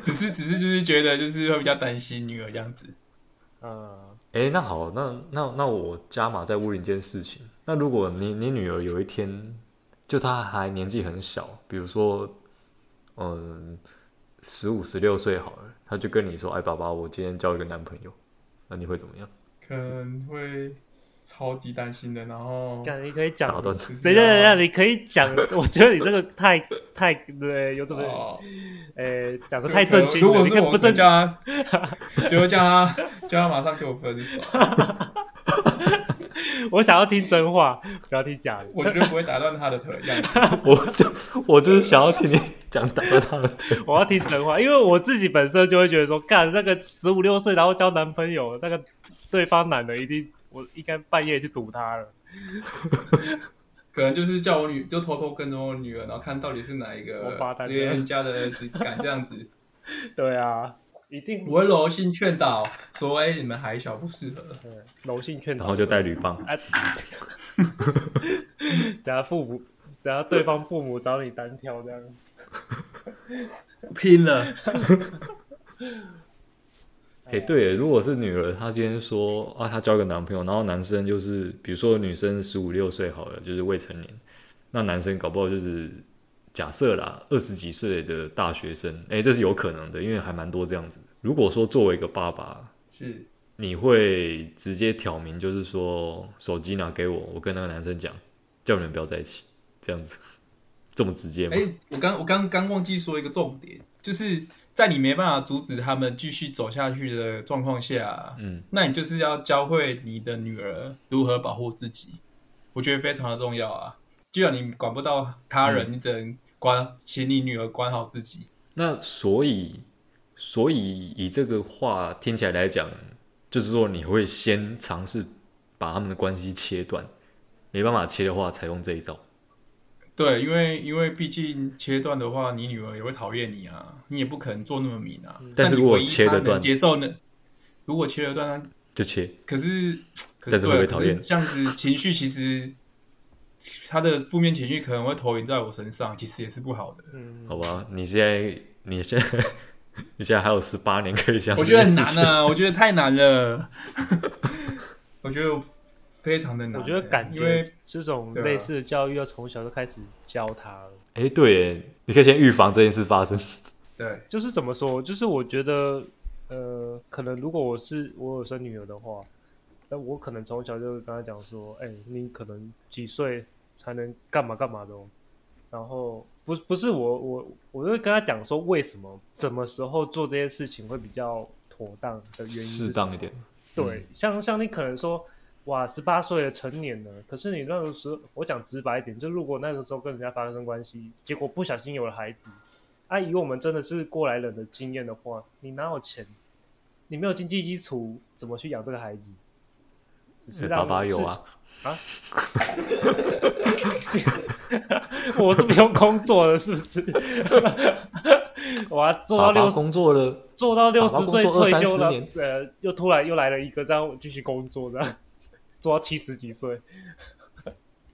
只是只是就是觉得就是会比较担心女儿这样子。嗯，哎，那好，那那那我加码再问一件事情，那如果你你女儿有一天，就她还年纪很小，比如说，嗯。十五、十六岁好了，她就跟你说：“哎，爸爸，我今天交一个男朋友。”那你会怎么样？可能会超级担心的。然后，你可以讲，等等等等，你可以讲。我觉得你这个太太对，有怎么？呃，讲的太震惊。如果是我，叫他，就会叫他，叫他马上给我分手。我想要听真话，不要听假的。我绝对不会打断他的腿，这样。我就我就是想要听你讲打断他的腿。我要听真话，因为我自己本身就会觉得说，干那个十五六岁然后交男朋友，那个对方男的一定，我应该半夜去堵他了。可能就是叫我女，就偷偷跟着我女儿，然后看到底是哪一个别人家的儿子敢这样子。对啊。一定，我会柔性劝导，说：“哎，你们还小，不适合。”柔性劝导，然后就带铝棒。等下父母，等下对方父母找你单挑这样，拼了。哎，对，如果是女儿，她今天说啊，她交个男朋友，然后男生就是，比如说女生十五六岁好了，就是未成年，那男生搞不好就是。假设啦，二十几岁的大学生，哎、欸，这是有可能的，因为还蛮多这样子。如果说作为一个爸爸，是你会直接挑明，就是说手机拿给我，我跟那个男生讲，叫你们不要在一起，这样子，这么直接吗？哎、欸，我刚我刚刚忘记说一个重点，就是在你没办法阻止他们继续走下去的状况下，嗯，那你就是要教会你的女儿如何保护自己，我觉得非常的重要啊。既然你管不到他人，嗯、你只能。管，请你女儿管好自己。那所以，所以以这个话听起来来讲，就是说你会先尝试把他们的关系切断，没办法切的话，采用这一招。对，因为因为毕竟切断的话，你女儿也会讨厌你啊，你也不可能做那么明啊。但是如果切得断，接受呢？如果切得断，就切。可是，可是但是会被讨厌。这样子情绪其实。他的负面情绪可能会投影在我身上，其实也是不好的。嗯，好吧，你现在，你现在，你现在还有十八年可以想。我觉得很难啊，我觉得太难了。我觉得非常的难。我觉得感觉这种类似的教育要从小就开始教他了。哎、欸，对，你可以先预防这件事发生。对，就是怎么说？就是我觉得，呃，可能如果我是我有生女儿的话，那我可能从小就跟他讲说，哎、欸，你可能几岁？才能干嘛干嘛的哦，然后不不是我我我就会跟他讲说，为什么什么时候做这些事情会比较妥当的原因适当一点。对，嗯、像像你可能说哇，十八岁的成年了，可是你那个时候我讲直白一点，就如果那个时候跟人家发生关系，结果不小心有了孩子，啊，以我们真的是过来人的经验的话，你哪有钱？你没有经济基础，怎么去养这个孩子？只是让爸爸有啊。啊！我是不用工作的，是不是？我要做到六十，工作了，做到六十岁退休了。呃，又突然又来了一个，这样继续工作，这样做到七十几岁，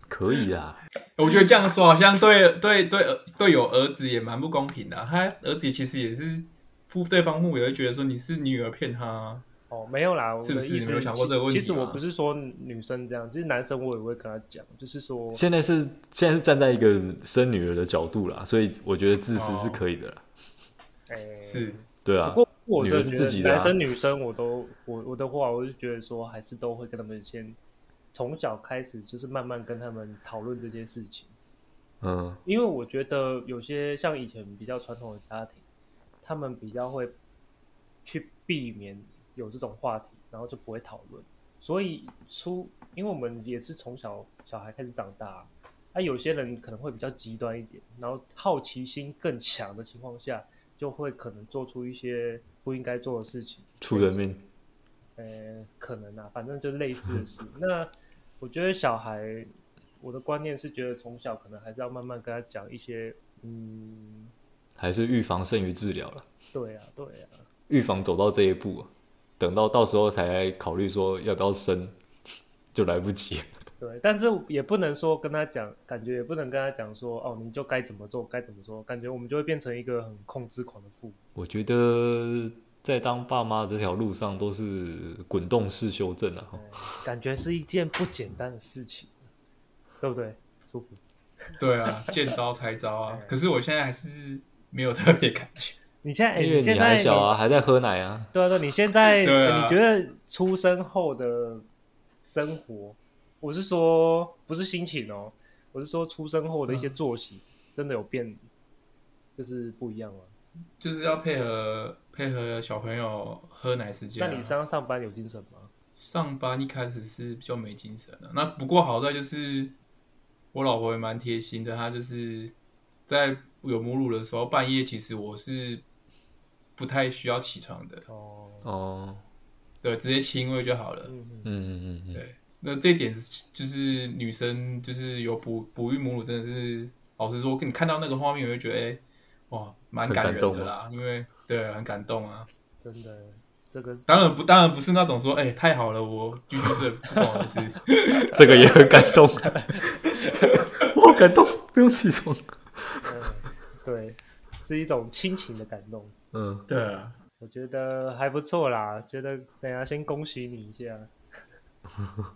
可以啊。我觉得这样说好像对对对对有儿子也蛮不公平的啊。他儿子其实也是父对方父母也会觉得说你是女儿骗他。哦，没有啦，是不是？你没有想过这个问题？其实我不是说女生这样，其实男生我也会跟他讲，就是说，现在是现在是站在一个生女儿的角度啦，所以我觉得自私是可以的啦。哎、哦，是，对啊。不过我觉得男生女生我都我我的话，我就觉得说，还是都会跟他们先从小开始，就是慢慢跟他们讨论这件事情。嗯，因为我觉得有些像以前比较传统的家庭，他们比较会去避免。有这种话题，然后就不会讨论。所以出，因为我们也是从小小孩开始长大，啊，有些人可能会比较极端一点，然后好奇心更强的情况下，就会可能做出一些不应该做的事情，出人命。呃，可能啊，反正就类似的事。那我觉得小孩，我的观念是觉得从小可能还是要慢慢跟他讲一些，嗯，还是预防胜于治疗了。对啊，对啊，预防走到这一步，等到到时候才考虑说要不要生，就来不及。对，但是也不能说跟他讲，感觉也不能跟他讲说，哦，你就该怎么做，该怎么做，感觉我们就会变成一个很控制狂的父母。我觉得。在当爸妈这条路上都是滚动式修正啊，感觉是一件不简单的事情，对不对？舒服。对啊，见招拆招啊。可是我现在还是没有特别感觉。你现在，欸、因为你还小啊，还在喝奶啊。对啊，对，你现在，你觉得出生后的生活，我是说不是心情哦，我是说出生后的一些作息，真的有变，就是不一样了？就是要配合配合小朋友喝奶时间。那你上上班有精神吗？上班一开始是比较没精神的。那不过好在就是我老婆也蛮贴心的，她就是在有母乳的时候，半夜其实我是不太需要起床的。哦哦，对，直接亲喂就好了。嗯嗯嗯嗯，对。那这一点就是女生就是有哺哺育母乳，真的是老实说，跟你看到那个画面，我就觉得哎。欸哇，蛮感人的啦，因为对，很感动啊，真的，这个当然不，当然不是那种说，哎、欸，太好了，我继续睡，不好意思，这个也很感动，我好感动，不用起床，对，是一种亲情的感动，嗯，对啊，我觉得还不错啦，觉得等下先恭喜你一下，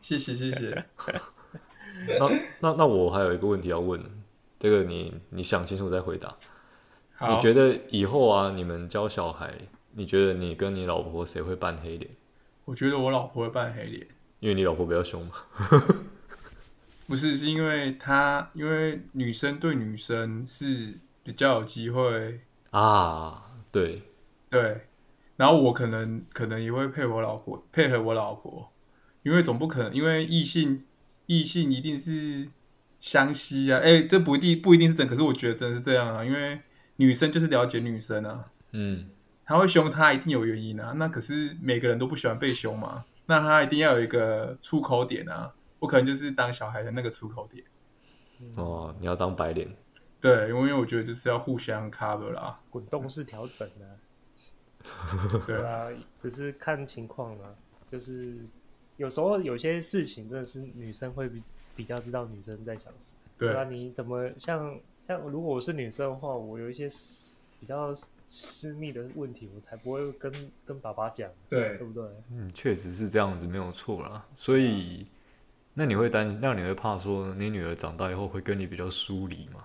谢 谢谢谢，那那那我还有一个问题要问，这个你你想清楚再回答。你觉得以后啊，你们教小孩，你觉得你跟你老婆谁会扮黑脸？我觉得我老婆会扮黑脸，因为你老婆比较凶嘛。不是，是因为她，因为女生对女生是比较有机会啊。对对，然后我可能可能也会配合我老婆，配合我老婆，因为总不可能，因为异性异性一定是相吸啊。哎，这不一定不一定是真，可是我觉得真的是这样啊，因为。女生就是了解女生啊，嗯，他会凶，她一定有原因啊。那可是每个人都不喜欢被凶嘛，那他一定要有一个出口点啊。我可能就是当小孩的那个出口点。哦，你要当白脸？对，因为我觉得就是要互相 cover 啦，滚动式调整啊。对啊，只是看情况啊。就是有时候有些事情真的是女生会比比较知道女生在想什么。对啊，你怎么像？像如果我是女生的话，我有一些比较私密的问题，我才不会跟跟爸爸讲，对，对不对？嗯，确实是这样子，没有错啦。所以，那你会担心，那你会怕说你女儿长大以后会跟你比较疏离吗？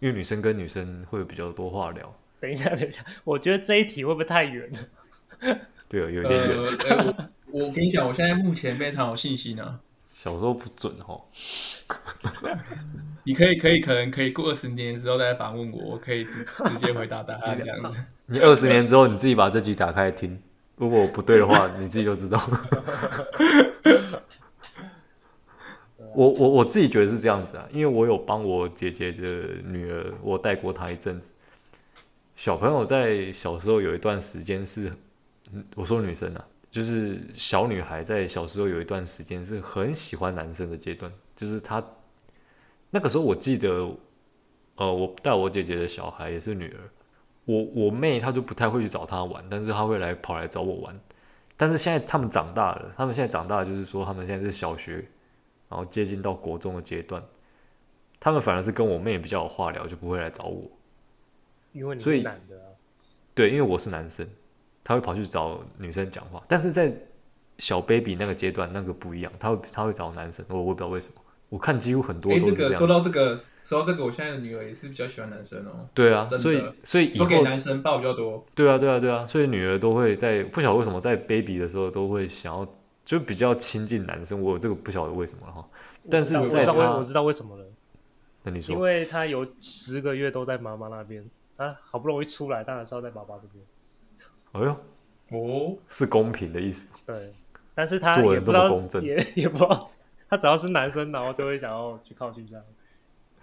因为女生跟女生会有比较多话聊。等一下，等一下，我觉得这一题会不会太远了？对啊，有点远。我我跟你讲，我现在目前非常有信心呢。小时候不准哦。你可以，可以，可能可以过二十年之后再反问我，我可以直直接回答答案这样子。你二十年之后你自己把这集打开听，如果我不对的话，你自己就知道。我我我自己觉得是这样子啊，因为我有帮我姐姐的女儿，我带过她一阵子。小朋友在小时候有一段时间是，我说女生啊，就是小女孩在小时候有一段时间是很喜欢男生的阶段，就是她。那个时候我记得，呃，我带我姐姐的小孩也是女儿，我我妹她就不太会去找她玩，但是她会来跑来找我玩。但是现在他们长大了，他们现在长大就是说他们现在是小学，然后接近到国中的阶段，他们反而是跟我妹比较有话聊，就不会来找我。因为你是男的啊。对，因为我是男生，他会跑去找女生讲话。但是在小 baby 那个阶段，那个不一样，他会他会找男生，我我不知道为什么。我看几乎很多都是这样。说到这个，说到这个，我现在的女儿也是比较喜欢男生哦。对啊。所以所以都给男生抱比较多。对啊，对啊，对啊，所以女儿都会在不晓得为什么在 baby 的时候都会想要就比较亲近男生。我这个不晓得为什么哈。但是在他我知道，我知道为什么了。那你说？因为他有十个月都在妈妈那边，他好不容易出来，当然是要在爸爸这边。哎呦，哦，是公平的意思。对，但是他也不知道，也 也不知道，他只要是男生，然后就会想要去靠近这样，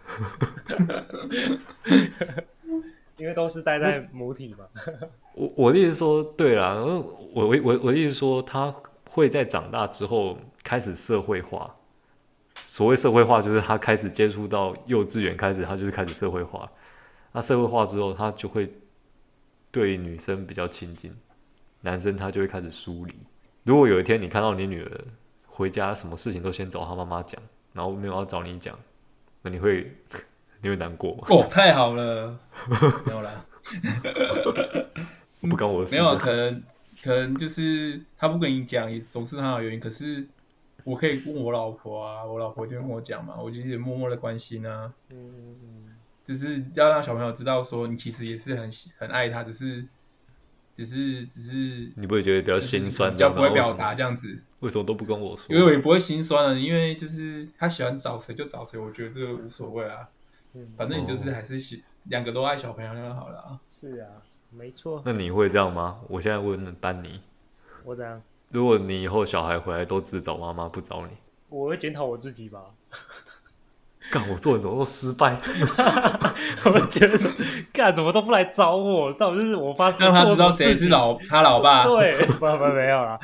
因为都是待在母体嘛。我我的意思说，对啦，我我我我的意思说，他会在长大之后开始社会化。所谓社会化，就是他开始接触到幼稚园开始，他就是开始社会化。那社会化之后，他就会对女生比较亲近，男生他就会开始疏离。如果有一天你看到你女儿回家，什么事情都先找她妈妈讲，然后没有要找你讲，那你会 你会难过吗？哦，太好了，没有啦，不关我的事。没有，可能可能就是他不跟你讲，也总是他的原因。可是。我可以问我老婆啊，我老婆就跟我讲嘛，我就是默默的关心啊，嗯嗯，只是要让小朋友知道说，你其实也是很很爱他，只是，只是，只是，你不会觉得比较心酸，比较不会表达这样子，为什么都不跟我说？因为我也不会心酸了，因为就是他喜欢找谁就找谁，我觉得这个无所谓啊，嗯，反正你就是还是喜两个都爱小朋友那就好了啊，是啊，没错。那你会这样吗？我现在问班尼，我怎样？如果你以后小孩回来都只找妈妈不找你，我会检讨我自己吧。干，我做人怎么都失败？我觉得干怎么都不来找我，到底是我发让他知道谁是老他老爸？对，不不没有啦，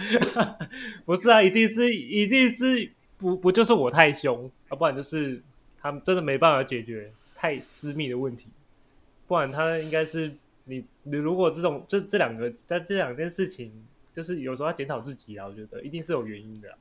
不是啊，一定是一定是不不就是我太凶，要不然就是他们真的没办法解决太私密的问题，不然他应该是你你如果这种这这两个在这两件事情。就是有时候要检讨自己啊，我觉得一定是有原因的啊。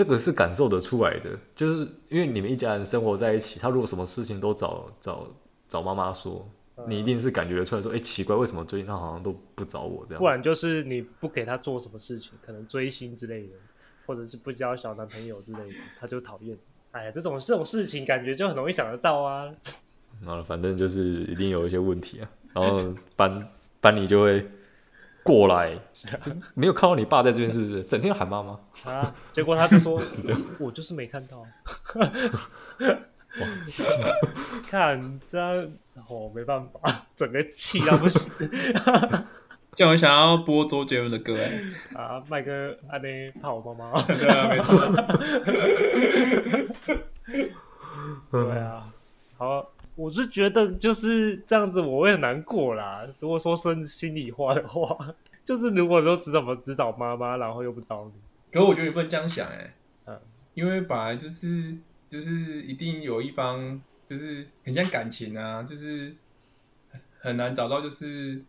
这个是感受得出来的，就是因为你们一家人生活在一起，他如果什么事情都找找找妈妈说，嗯，你一定是感觉得出来说，哎，奇怪，为什么最近他好像都不找我这样？不然就是你不给他做什么事情，可能追星之类的，或者是不交小男朋友之类的，他就讨厌。哎呀，这种这种事情感觉就很容易想得到啊。那反正就是一定有一些问题啊，然后班班里就会。过来，没有看到你爸在这边，是不是？整天喊妈妈啊！结果他就说：“ 我就是没看到。” 看这样，哦，没办法，整个气到不行。叫我想要播周杰伦的歌哎！啊，麦哥，安妮怕我妈妈？对啊，没错。对啊，好。我是觉得就是这样子，我会很难过啦。如果说说心里话的话，就是如果说只怎么只找妈妈，然后又不找你，可是我觉得也不能这样想哎、欸，嗯，因为本来就是就是一定有一方就是很像感情啊，就是很难找到就是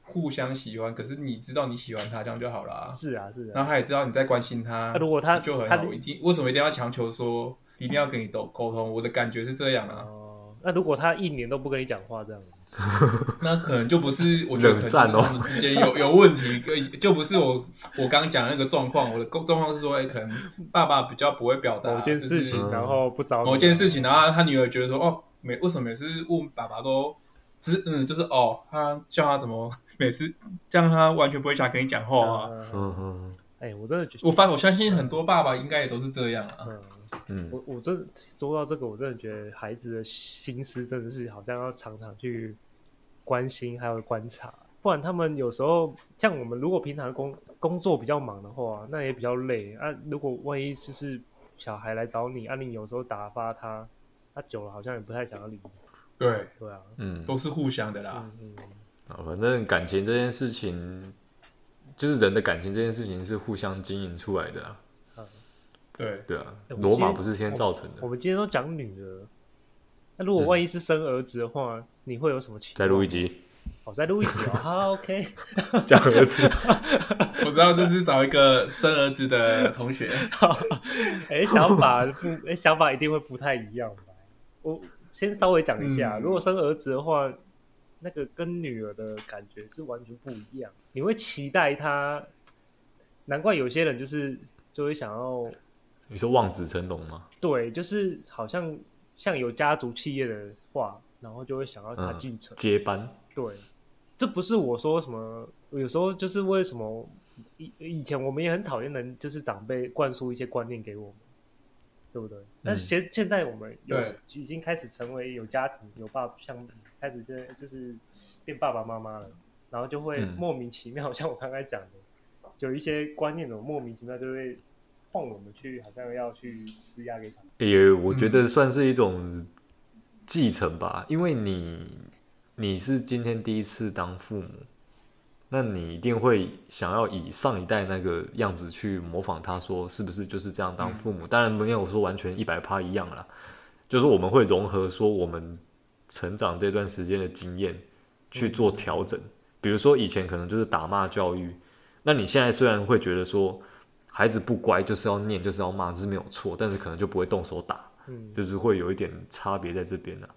互相喜欢，可是你知道你喜欢他这样就好了啊。是啊，是啊，然后他也知道你在关心他，啊、如果他就很好，一定为什么一定要强求说一定要跟你沟沟通？我的感觉是这样啊。嗯那如果他一年都不跟你讲话，这样，那可能就不是我觉得可能是他们之间有有问题，就不是我我刚刚讲的那个状况。我的状况是说，哎，可能爸爸比较不会表达某件事情，然后不找某件事情，然后他女儿觉得说，哦，每为什么每次问爸爸都，就是嗯，就是哦，他叫他怎么每次这样，他完全不会想跟你讲话啊。嗯嗯，哎，我真的觉得，我发我相信很多爸爸应该也都是这样啊。嗯，我我真说到这个，我真的觉得孩子的心思真的是好像要常常去关心，还有观察，不然他们有时候像我们，如果平常工工作比较忙的话，那也比较累啊。如果万一就是小孩来找你，啊，你有时候打发他，他久了好像也不太想要理你。对对啊，嗯，都是互相的啦。嗯嗯，啊，反正感情这件事情，就是人的感情这件事情是互相经营出来的啊。对对啊，罗马不是先造成的。我们今天都讲女儿，那如果万一是生儿子的话，你会有什么情况？再录一集，我，再录一集哦。好，OK。讲儿子，我知道这是找一个生儿子的同学。哎，想法不，哎，想法一定会不太一样吧？我先稍微讲一下，如果生儿子的话，那个跟女儿的感觉是完全不一样。你会期待他，难怪有些人就是就会想要。你说望子成龙吗？对，就是好像像有家族企业的话，然后就会想要他继承、嗯、接班。对，这不是我说什么，有时候就是为什么以以前我们也很讨厌人，就是长辈灌输一些观念给我们，对不对？但是现现在我们有已经开始成为有家庭、有爸，像开始现在就是变爸爸妈妈了，然后就会莫名其妙，嗯、像我刚才讲的，有一些观念，的莫名其妙就会换我们去，好像要去施压给小孩。也我觉得算是一种继承吧，嗯、因为你你是今天第一次当父母，那你一定会想要以上一代那个样子去模仿他，说是不是就是这样当父母？嗯、当然没有说完全一百趴一样啦，就是我们会融合说我们成长这段时间的经验去做调整。嗯比如说以前可能就是打骂教育，那你现在虽然会觉得说孩子不乖就是要念就是要骂，这是没有错，但是可能就不会动手打，嗯，就是会有一点差别在这边呢、啊。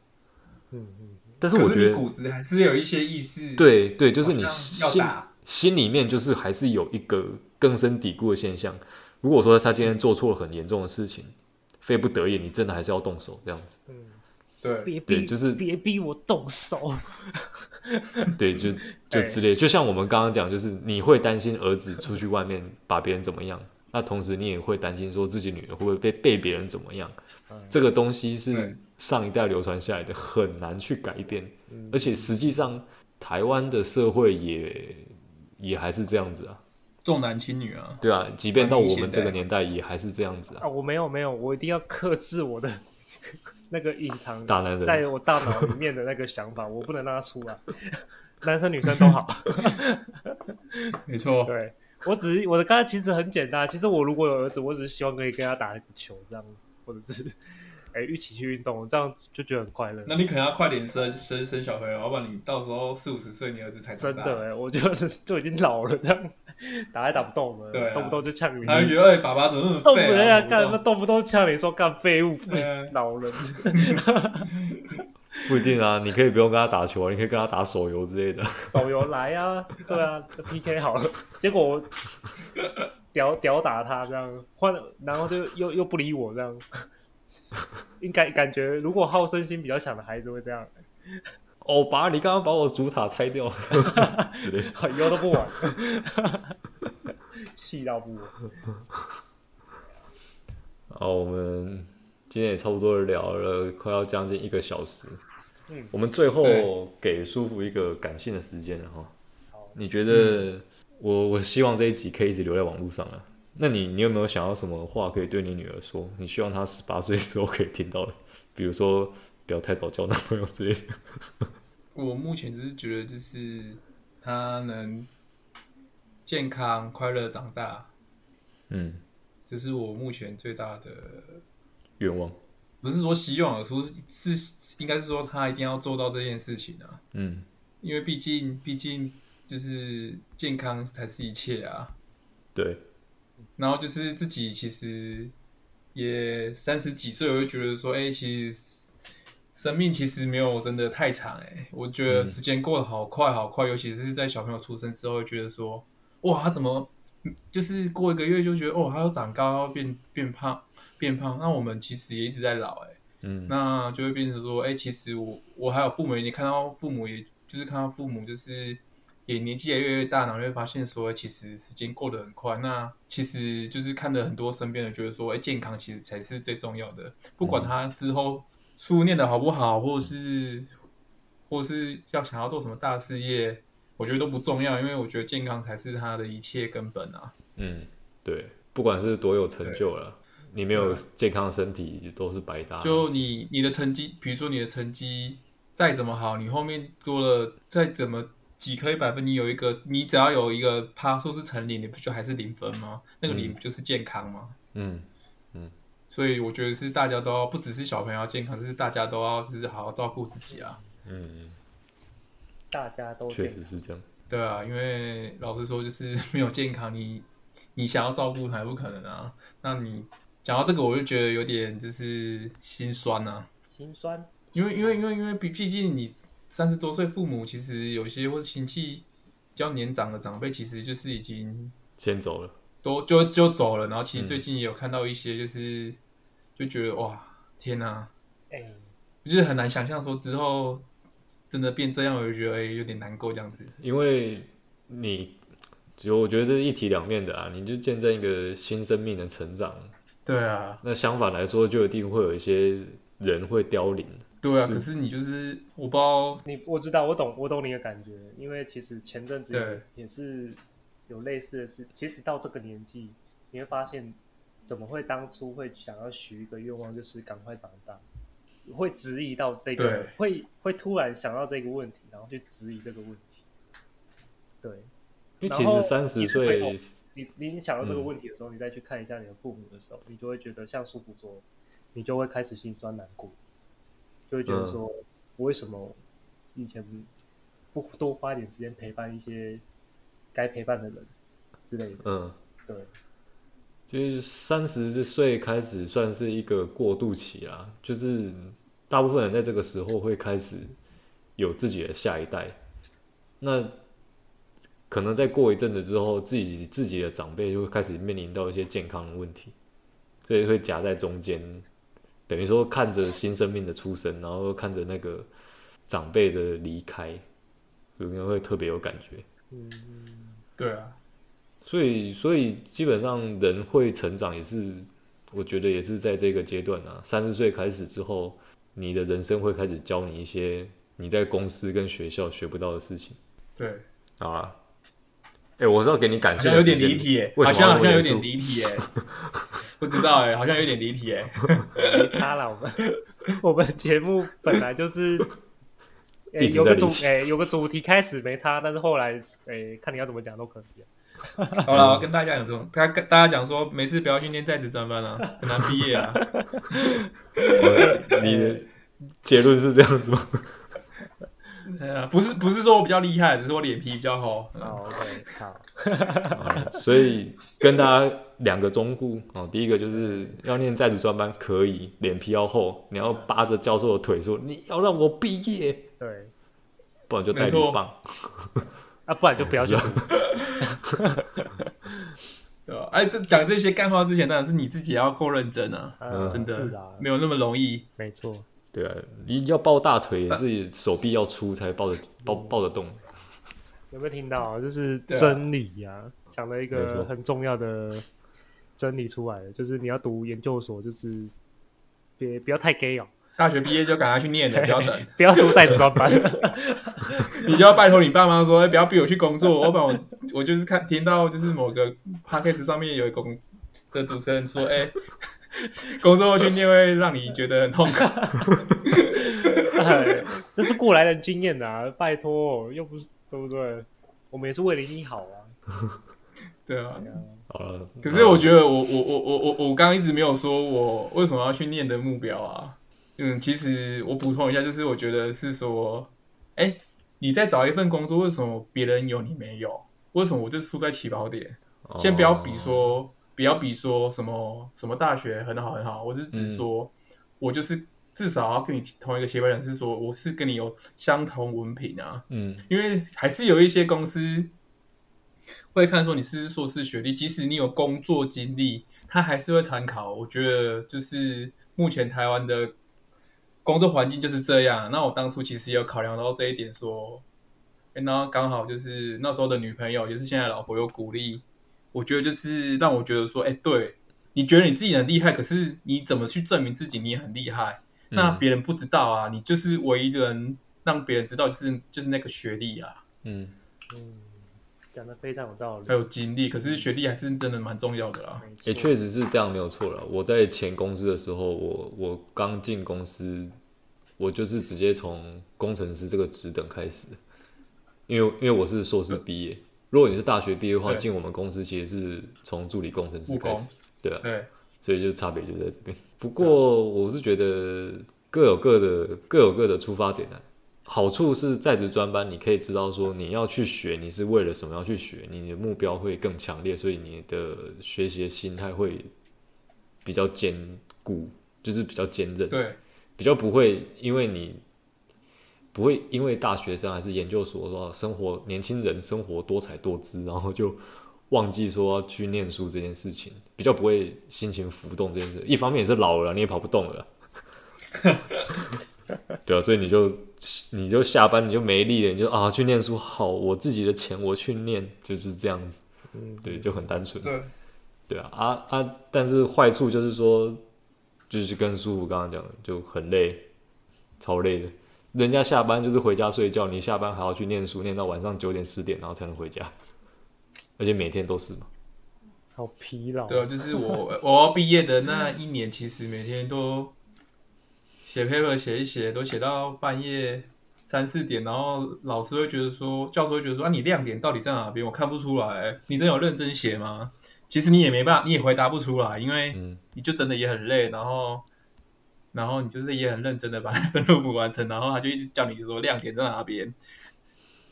嗯嗯，但是我觉得骨子还是有一些意识，对对，就是你心心里面就是还是有一个根深蒂固的现象。如果说他今天做错了很严重的事情，非不得已，你真的还是要动手这样子。嗯，对，别逼对，就是别逼我动手。对，就就之类，就像我们刚刚讲，就是你会担心儿子出去外面把别人怎么样，那同时你也会担心说自己女儿会不会被被别人怎么样。这个东西是上一代流传下来的，很难去改变。而且实际上，台湾的社会也也还是这样子啊，重男轻女啊。对啊，即便到我们这个年代，也还是这样子啊。啊，我没有没有，我一定要克制我的。那个隐藏在我大脑里面的那个想法，我不能让他出来。男生女生都好，没错。对，我只是我的刚才其实很简单，其实我如果有儿子，我只是希望可以跟他打一个球，这样，或者是哎、欸、一起去运动，这样就觉得很快乐。那你可能要快点生生生小朋友，要不然你到时候四五十岁，你儿子才真的哎、欸，我就是 就已经老了这样。打也打不动了，对、啊，动不动就呛你。他就觉得，哎、欸，爸爸怎么那么废啊？干什么动不动呛你说干废物，老人。不一定啊，你可以不用跟他打球啊，你可以跟他打手游之类的。手游来啊，对啊，PK 好了。结果我屌屌打他这样，换然后就又又不理我这样。应该感觉，如果好胜心比较强的孩子会这样。欧巴，你刚刚把我主塔拆掉了，以后都不玩，气到不玩。好，我们今天也差不多聊了，快要将近一个小时。嗯，我们最后给舒服一个感性的时间了哈。好，你觉得我我希望这一集可以一直留在网络上啊？那你你有没有想要什么话可以对你女儿说？你希望她十八岁时候可以听到的，比如说。不要太早交男朋友之类的。我目前只是觉得，就是他能健康快乐长大，嗯，这是我目前最大的愿望。不是说希望，而是是应该是说他一定要做到这件事情啊。嗯，因为毕竟毕竟就是健康才是一切啊。对。然后就是自己其实也三十几岁，我就觉得说，哎、欸，其实。生命其实没有真的太长哎，我觉得时间过得好快好快，嗯、尤其是在小朋友出生之后，觉得说，哇，他怎么就是过一个月就觉得哦，他要长高，要变变胖 变胖，那我们其实也一直在老哎，嗯，那就会变成说，哎，其实我我还有父母，你看到父母，也就是看到父母，就是也年纪也越来越大，然后会发现说，其实时间过得很快，那其实就是看着很多身边人觉得说，哎，健康其实才是最重要的，不管他之后。书念的好不好，或是，或是要想要做什么大事业，我觉得都不重要，因为我觉得健康才是他的一切根本啊。嗯，对，不管是多有成就了，你没有健康的身体都是白搭。就你你的成绩，比如说你的成绩再怎么好，你后面多了再怎么几科一百分，你有一个，你只要有一个趴数是成零，你不就还是零分吗？那个零不就是健康吗？嗯。所以我觉得是大家都要，不只是小朋友要健康，是大家都要，就是好好照顾自己啊。嗯，大家都确实是这样。对啊，因为老实说，就是 没有健康，你你想要照顾还不可能啊。那你讲到这个，我就觉得有点就是心酸啊。心酸。因为因为因为因为毕毕竟你三十多岁，父母其实有些或者亲戚比较年长的长辈，其实就是已经先走了。都就就走了，然后其实最近也有看到一些，就是、嗯、就觉得哇，天哪、啊，哎、欸，就是很难想象说之后真的变这样，我就觉得哎、欸、有点难过这样子。因为你就我觉得这是一体两面的啊，你就见证一个新生命的成长。对啊，那相反来说，就一定会有一些人会凋零。对啊，可是你就是我不知道你，我知道，我懂，我懂你的感觉，因为其实前阵子也是有类似的事。其实到这个年纪，你会发现，怎么会当初会想要许一个愿望，就是赶快长大，会质疑到这个，会会突然想到这个问题，然后去质疑这个问题。对，因为其实三十岁，你你想到这个问题的时候，嗯、你再去看一下你的父母的时候，你就会觉得像舒服说，你就会开始心酸难过。就会觉得说，我为什么以前不多花一点时间陪伴一些该陪伴的人之类的？嗯，对。就是三十岁开始算是一个过渡期啦，就是大部分人在这个时候会开始有自己的下一代。那可能再过一阵子之后，自己自己的长辈就会开始面临到一些健康的问题，所以会夹在中间。等于说看着新生命的出生，然后看着那个长辈的离开，应该会特别有感觉。嗯，对啊。所以，所以基本上人会成长，也是我觉得也是在这个阶段啊。三十岁开始之后，你的人生会开始教你一些你在公司跟学校学不到的事情。对，好啊。哎、欸，我是要给你感谢，有点离题哎，好像好像有点离题哎，不知道哎，好像有点离题哎，没差了，我们 我们节目本来就是，哎、欸，有个主哎、欸，有个主题开始没差，但是后来哎、欸，看你要怎么讲都可以。好了，我跟大家讲这种，大跟大家讲说，没事不要去念在职专班了，很难毕业啊。你的结论是这样子吗？不是不是说我比较厉害，只是我脸皮比较厚。好，OK，好。所以跟大家两个忠告哦，第一个就是要念在职专班可以，脸皮要厚，你要扒着教授的腿说你要让我毕业，对，不然就带你棒。啊，不然就不要讲。对吧？哎，讲这些干话之前，当然是你自己要够认真啊，嗯、真的，没有那么容易。没错。对啊，你要抱大腿也是手臂要粗才抱得抱抱得动。有没有听到？就是真理呀，讲了一个很重要的真理出来，就是你要读研究所，就是别不要太 gay 哦。大学毕业就赶快去念了，不要等，不要读在职专班。你就要拜托你爸妈说，不要逼我去工作。我把我我就是看听到就是某个 podcast 上面有一个的主持人说，哎。工作去念会让你觉得很痛苦，这是过来人经验啊！拜托，又不是对不对？我们也是为了你好啊。对啊，好了。可是我觉得我，我我我我我我刚刚一直没有说我为什么要去念的目标啊。嗯，其实我补充一下，就是我觉得是说，哎、欸，你在找一份工作，为什么别人有你没有？为什么我就输在起跑点？先不要比说。不要比说什么什么大学很好很好，我是只说，嗯、我就是至少要跟你同一个协会人是说，我是跟你有相同文凭啊。嗯，因为还是有一些公司会看说你是硕士学历，即使你有工作经历，他还是会参考。我觉得就是目前台湾的工作环境就是这样。那我当初其实有考量到这一点，说，欸、然后刚好就是那时候的女朋友，也是现在老婆有鼓励。我觉得就是让我觉得说，哎、欸，对，你觉得你自己很厉害，可是你怎么去证明自己你也很厉害？嗯、那别人不知道啊，你就是唯一的人让别人知道，就是就是那个学历啊。嗯嗯，讲得非常有道理。还有经历，可是学历还是真的蛮重要的啦。也确实是这样，没有错了。我在前公司的时候，我我刚进公司，我就是直接从工程师这个职等开始，因为因为我是硕士毕业。嗯如果你是大学毕业的话，进我们公司其实是从助理工程师开始，对啊，对，所以就差别就在这边。不过我是觉得各有各的各有各的出发点啊。好处是在职专班，你可以知道说你要去学，你是为了什么要去学，你的目标会更强烈，所以你的学习的心态会比较坚固，就是比较坚韧，对，比较不会因为你。不会因为大学生还是研究所说生活年轻人生活多彩多姿，然后就忘记说去念书这件事情，比较不会心情浮动这件事。一方面也是老了，你也跑不动了，对啊，所以你就你就下班你就没力了，你就啊去念书好，我自己的钱我去念就是这样子，嗯，对，就很单纯，对，对啊啊啊！但是坏处就是说，就是跟叔父刚刚讲的就很累。超累的。人家下班就是回家睡觉，你下班还要去念书，念到晚上九点十点，然后才能回家，而且每天都是嘛。好疲劳。对啊，就是我 我要毕业的那一年，其实每天都写 paper 写一写，都写到半夜三四点，然后老师会觉得说，教授会觉得说啊，你亮点到底在哪边？我看不出来，你真有认真写吗？其实你也没办法，你也回答不出来，因为你就真的也很累，然后。然后你就是也很认真的把 那份任务完成，然后他就一直叫你说亮点在哪边。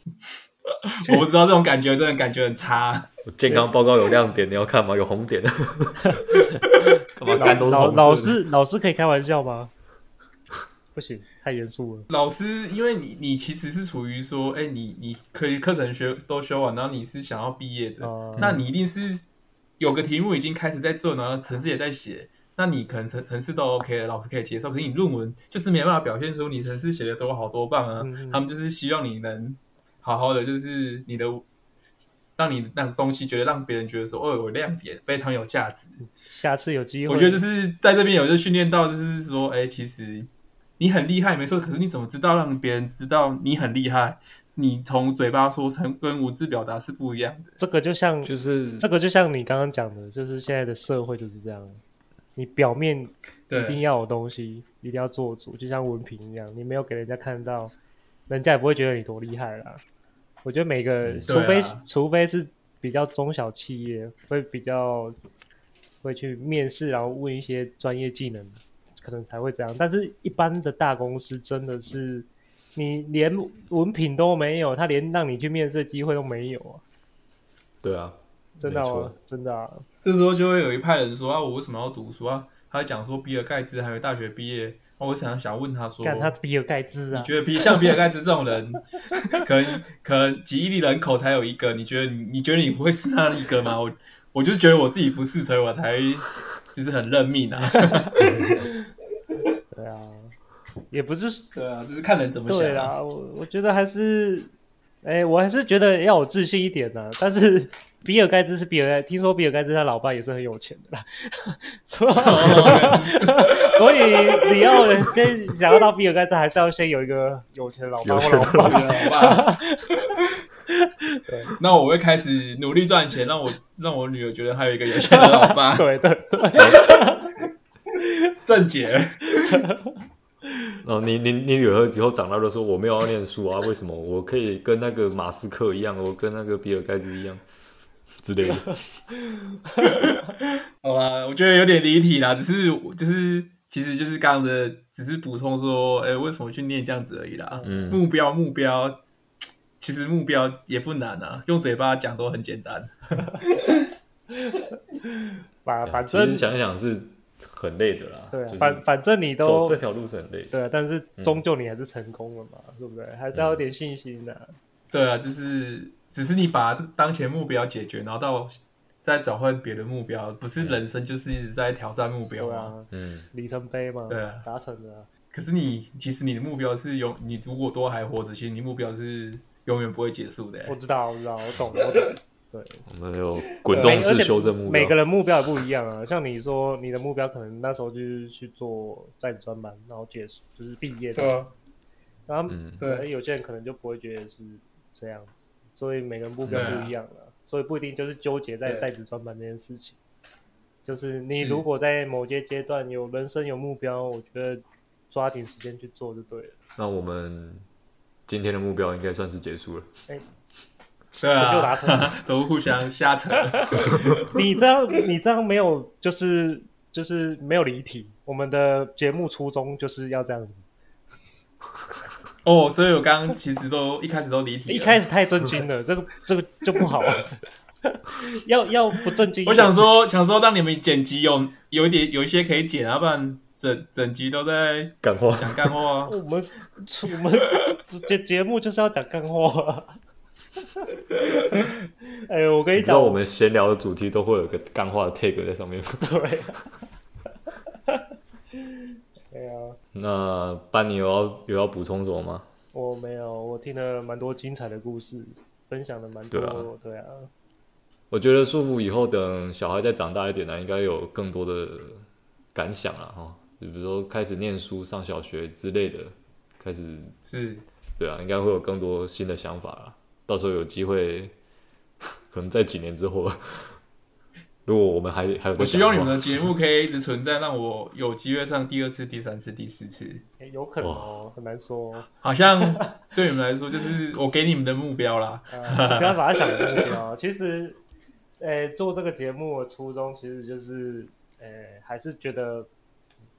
我不知道这种感觉，真的感觉很差。健康报告有亮点，你要看吗？有红点。老老师老师可以开玩笑吗？不行，太严肃了。老师，因为你你其实是处于说，哎，你你可以课程学都修完，然后你是想要毕业的，嗯、那你一定是有个题目已经开始在做，然后程式也在写。那你可能程程式都 OK 了，老师可以接受。可是你论文就是没办法表现出你程式写的多好多棒啊！嗯、他们就是希望你能好好的，就是你的让你那东西觉得让别人觉得说哦有亮点，非常有价值。下次有机会，我觉得就是在这边有就训练到，就是说，哎、欸，其实你很厉害，没错。可是你怎么知道让别人知道你很厉害？你从嘴巴说成跟文字表达是不一样的。这个就像就是这个就像你刚刚讲的，就是现在的社会就是这样。你表面一定要有东西，一定要做主，就像文凭一样，你没有给人家看到，人家也不会觉得你多厉害啦。我觉得每个，嗯、除非、啊、除非是比较中小企业，会比较会去面试，然后问一些专业技能，可能才会这样。但是一般的大公司，真的是你连文凭都没有，他连让你去面试的机会都没有啊。对啊。真的啊，真的啊！这时候就会有一派人说啊，我为什么要读书啊？他讲说比尔盖茨还没大学毕业，我想想问他说，看他比尔盖茨啊？你觉得比 像比尔盖茨这种人，可能可能几亿人口才有一个？你觉得你你觉得你不会是那一个吗？我我就是觉得我自己不是，所以我才就是很认命啊，也不是 对啊，就是看人怎么想啊。我我觉得还是，哎、欸，我还是觉得要有自信一点的、啊，但是。比尔盖茨是比尔盖，听说比尔盖茨他老爸也是很有钱的啦，所以你要先想要到比尔盖茨，还是要先有一个有钱的老爸或老爸。对，那我会开始努力赚钱，让我让我女儿觉得还有一个有钱的老爸。对对对，正解。哦，你你你女儿以后长大的时候，我没有要念书啊？为什么我可以跟那个马斯克一样，我跟那个比尔盖茨一样？之类的，好吧，我觉得有点离题啦，只是就是其实就是刚刚的，只是补充说，哎、欸，为什么去念这样子而已啦。嗯，目标目标，其实目标也不难啊，用嘴巴讲都很简单。把 把，其实想一想是很累的啦。对、啊，反反正你都走这条路是很累。对啊，但是终究你还是成功了嘛，嗯、对不对？还是要有点信心的、啊。对啊，就是。只是你把这当前目标解决，然后到再转换别的目标，不是人生就是一直在挑战目标啊，嗯，里程碑嘛，对啊，达成的。可是你其实你的目标是永，你如果都还活着，其实你目标是永远不会结束的。我知道，我知道，我懂，我懂。对，我们有滚动式修正目标，每个人目标也不一样啊。像你说，你的目标可能那时候就是去做在职专班，然后结束就是毕业的。然后，对，有些人可能就不会觉得是这样子。所以每个人目标不一样了，啊、所以不一定就是纠结在在职专班这件事情。就是你如果在某些阶段有人生有目标，我觉得抓紧时间去做就对了。那我们今天的目标应该算是结束了。哎、欸，对啊，就达成都互相瞎扯。你这样你这样没有就是就是没有离题。我们的节目初衷就是要这样子。哦，所以我刚刚其实都一开始都离题，一开始太震惊了，这个这个就不好了。要要不震惊？我想说，想说让你们剪辑有有一点有一些可以剪，要不然整整集都在干话讲干货啊。我们我们节节目就是要讲干话。哎呦，我跟你讲，道我们闲聊的主题都会有个干话的 tag 在上面。对。那班尼有要有要补充什么吗？我没有，我听了蛮多精彩的故事，分享了蛮多。对啊，对啊，我觉得舒服以后等小孩再长大一点呢，应该有更多的感想了哈。就比如说开始念书、上小学之类的，开始是，对啊，应该会有更多新的想法了。到时候有机会，可能在几年之后。如果我们还还有，我希望你们的节目可以一直存在，让我有机会上第二次、第三次、第四次。欸、有可能哦，很难说。好像对你们来说，就是我给你们的目标啦。呃、不要把它想成目标。其实，呃、欸，做这个节目的初衷，其实就是，呃、欸，还是觉得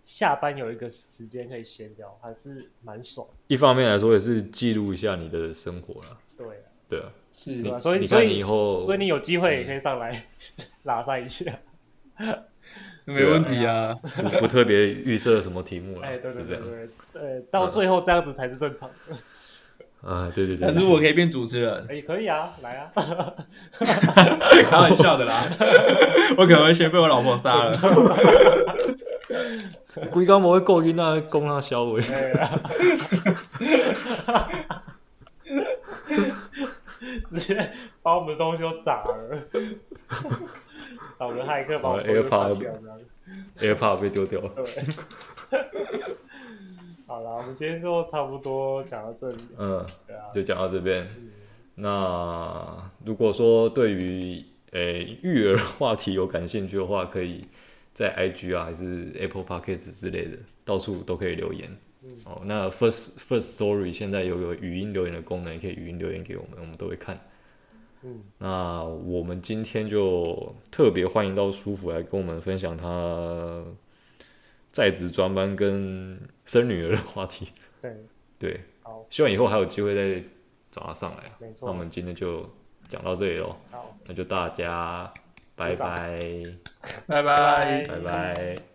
下班有一个时间可以闲聊，还是蛮爽。一方面来说，也是记录一下你的生活了。对，对啊。是吧？所以所以所以你有机会也可以上来 拉赛一下，没问题啊。不不特别预设什么题目了，哎，对对对对，呃，到最后这样子才是正常的。啊，对对对。但是我可以变主持人，也可以啊，来啊。开玩笑的啦，我可能会先被我老婆杀了。龟缸不会够晕啊，攻他小尾。直接把我们的东西都砸了，把我们骇客把我们 AirPod 被丢掉了。对，好了，我们今天就差不多讲到这里。嗯，对啊，就讲到这边。嗯、那如果说对于诶育儿话题有感兴趣的话，可以在 IG 啊，还是 Apple Podcast 之类的，到处都可以留言。嗯、哦，那 First First Story 现在有个语音留言的功能，也可以语音留言给我们，我们都会看。嗯，那我们今天就特别欢迎到舒服来跟我们分享他在职专班跟生女儿的话题。对 对，好，希望以后还有机会再找他上来。没错，那我们今天就讲到这里喽。好，那就大家拜拜，拜拜，拜拜。